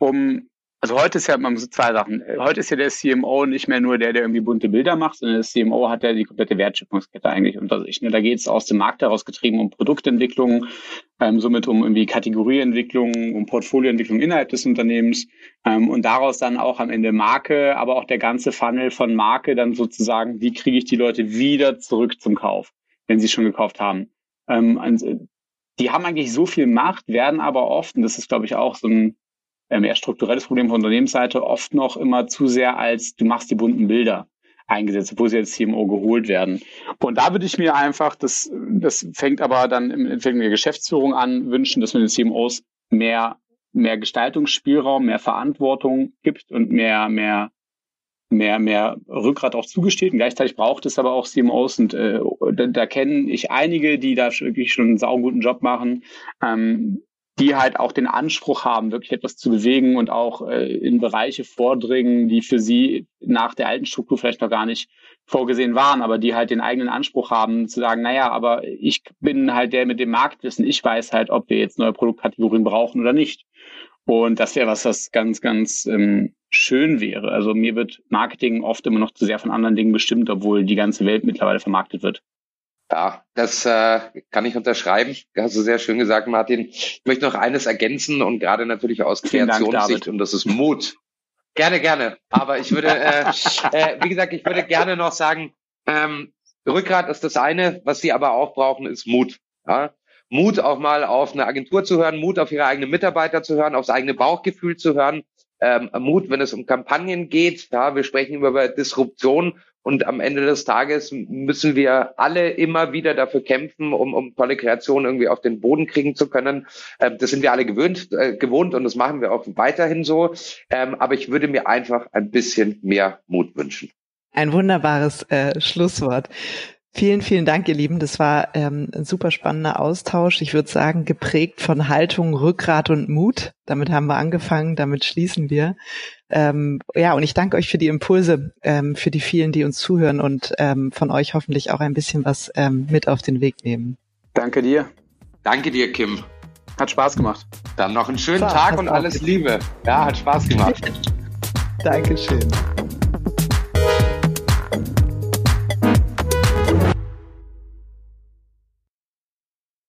Speaker 4: um, also heute ist ja man so zwei Sachen. Heute ist ja der CMO nicht mehr nur der, der irgendwie bunte Bilder macht, sondern der CMO hat ja die komplette Wertschöpfungskette eigentlich unter sich. Ne? Da geht es aus dem Markt heraus getrieben um Produktentwicklung, ähm, somit um irgendwie Kategorieentwicklung, um Portfolioentwicklung innerhalb des Unternehmens ähm, und daraus dann auch am Ende Marke, aber auch der ganze Funnel von Marke dann sozusagen, wie kriege ich die Leute wieder zurück zum Kauf, wenn sie schon gekauft haben. Ähm, die haben eigentlich so viel Macht, werden aber oft, und das ist glaube ich auch so ein ähm, eher strukturelles Problem von Unternehmensseite, oft noch immer zu sehr als du machst die bunten Bilder eingesetzt, wo sie als CMO geholt werden. Und da würde ich mir einfach, das, das fängt aber dann im mit der Geschäftsführung an, wünschen, dass man den CMOs mehr, mehr Gestaltungsspielraum, mehr Verantwortung gibt und mehr, mehr, mehr, mehr Rückgrat auch zugesteht. Und gleichzeitig braucht es aber auch CMOs und äh, da, da kenne ich einige, die da wirklich schon einen sauguten Job machen. Ähm, die halt auch den Anspruch haben, wirklich etwas zu bewegen und auch äh, in Bereiche vordringen, die für sie nach der alten Struktur vielleicht noch gar nicht vorgesehen waren, aber die halt den eigenen Anspruch haben, zu sagen, naja, aber ich bin halt der mit dem Marktwissen, ich weiß halt, ob wir jetzt neue Produktkategorien brauchen oder nicht. Und das wäre was, was ganz, ganz ähm, schön wäre. Also mir wird Marketing oft immer noch zu sehr von anderen Dingen bestimmt, obwohl die ganze Welt mittlerweile vermarktet wird.
Speaker 3: Ja, das äh, kann ich unterschreiben. Hast du sehr schön gesagt, Martin. Ich möchte noch eines ergänzen und gerade natürlich aus Kreationssicht und das ist Mut. Gerne, gerne. Aber ich würde, äh, äh, wie gesagt, ich würde gerne noch sagen, ähm, Rückgrat ist das eine, was sie aber auch brauchen, ist Mut. Ja? Mut auch mal auf eine Agentur zu hören, Mut auf ihre eigenen Mitarbeiter zu hören, aufs eigene Bauchgefühl zu hören, ähm, Mut, wenn es um Kampagnen geht. Ja, wir sprechen über Disruption und am Ende des Tages müssen wir alle immer wieder dafür kämpfen, um, um tolle Kreationen irgendwie auf den Boden kriegen zu können. Ähm, das sind wir alle gewöhnt, äh, gewohnt und das machen wir auch weiterhin so. Ähm, aber ich würde mir einfach ein bisschen mehr Mut wünschen.
Speaker 2: Ein wunderbares äh, Schlusswort. Vielen, vielen Dank, ihr Lieben. Das war ähm, ein super spannender Austausch. Ich würde sagen, geprägt von Haltung, Rückgrat und Mut. Damit haben wir angefangen, damit schließen wir. Ähm, ja, und ich danke euch für die Impulse, ähm, für die vielen, die uns zuhören und ähm, von euch hoffentlich auch ein bisschen was ähm, mit auf den Weg nehmen.
Speaker 4: Danke dir.
Speaker 3: Danke dir, Kim.
Speaker 4: Hat Spaß gemacht.
Speaker 3: Dann noch einen schönen Spaß, Tag und alles Liebe. Ja, hat Spaß gemacht.
Speaker 2: Dankeschön.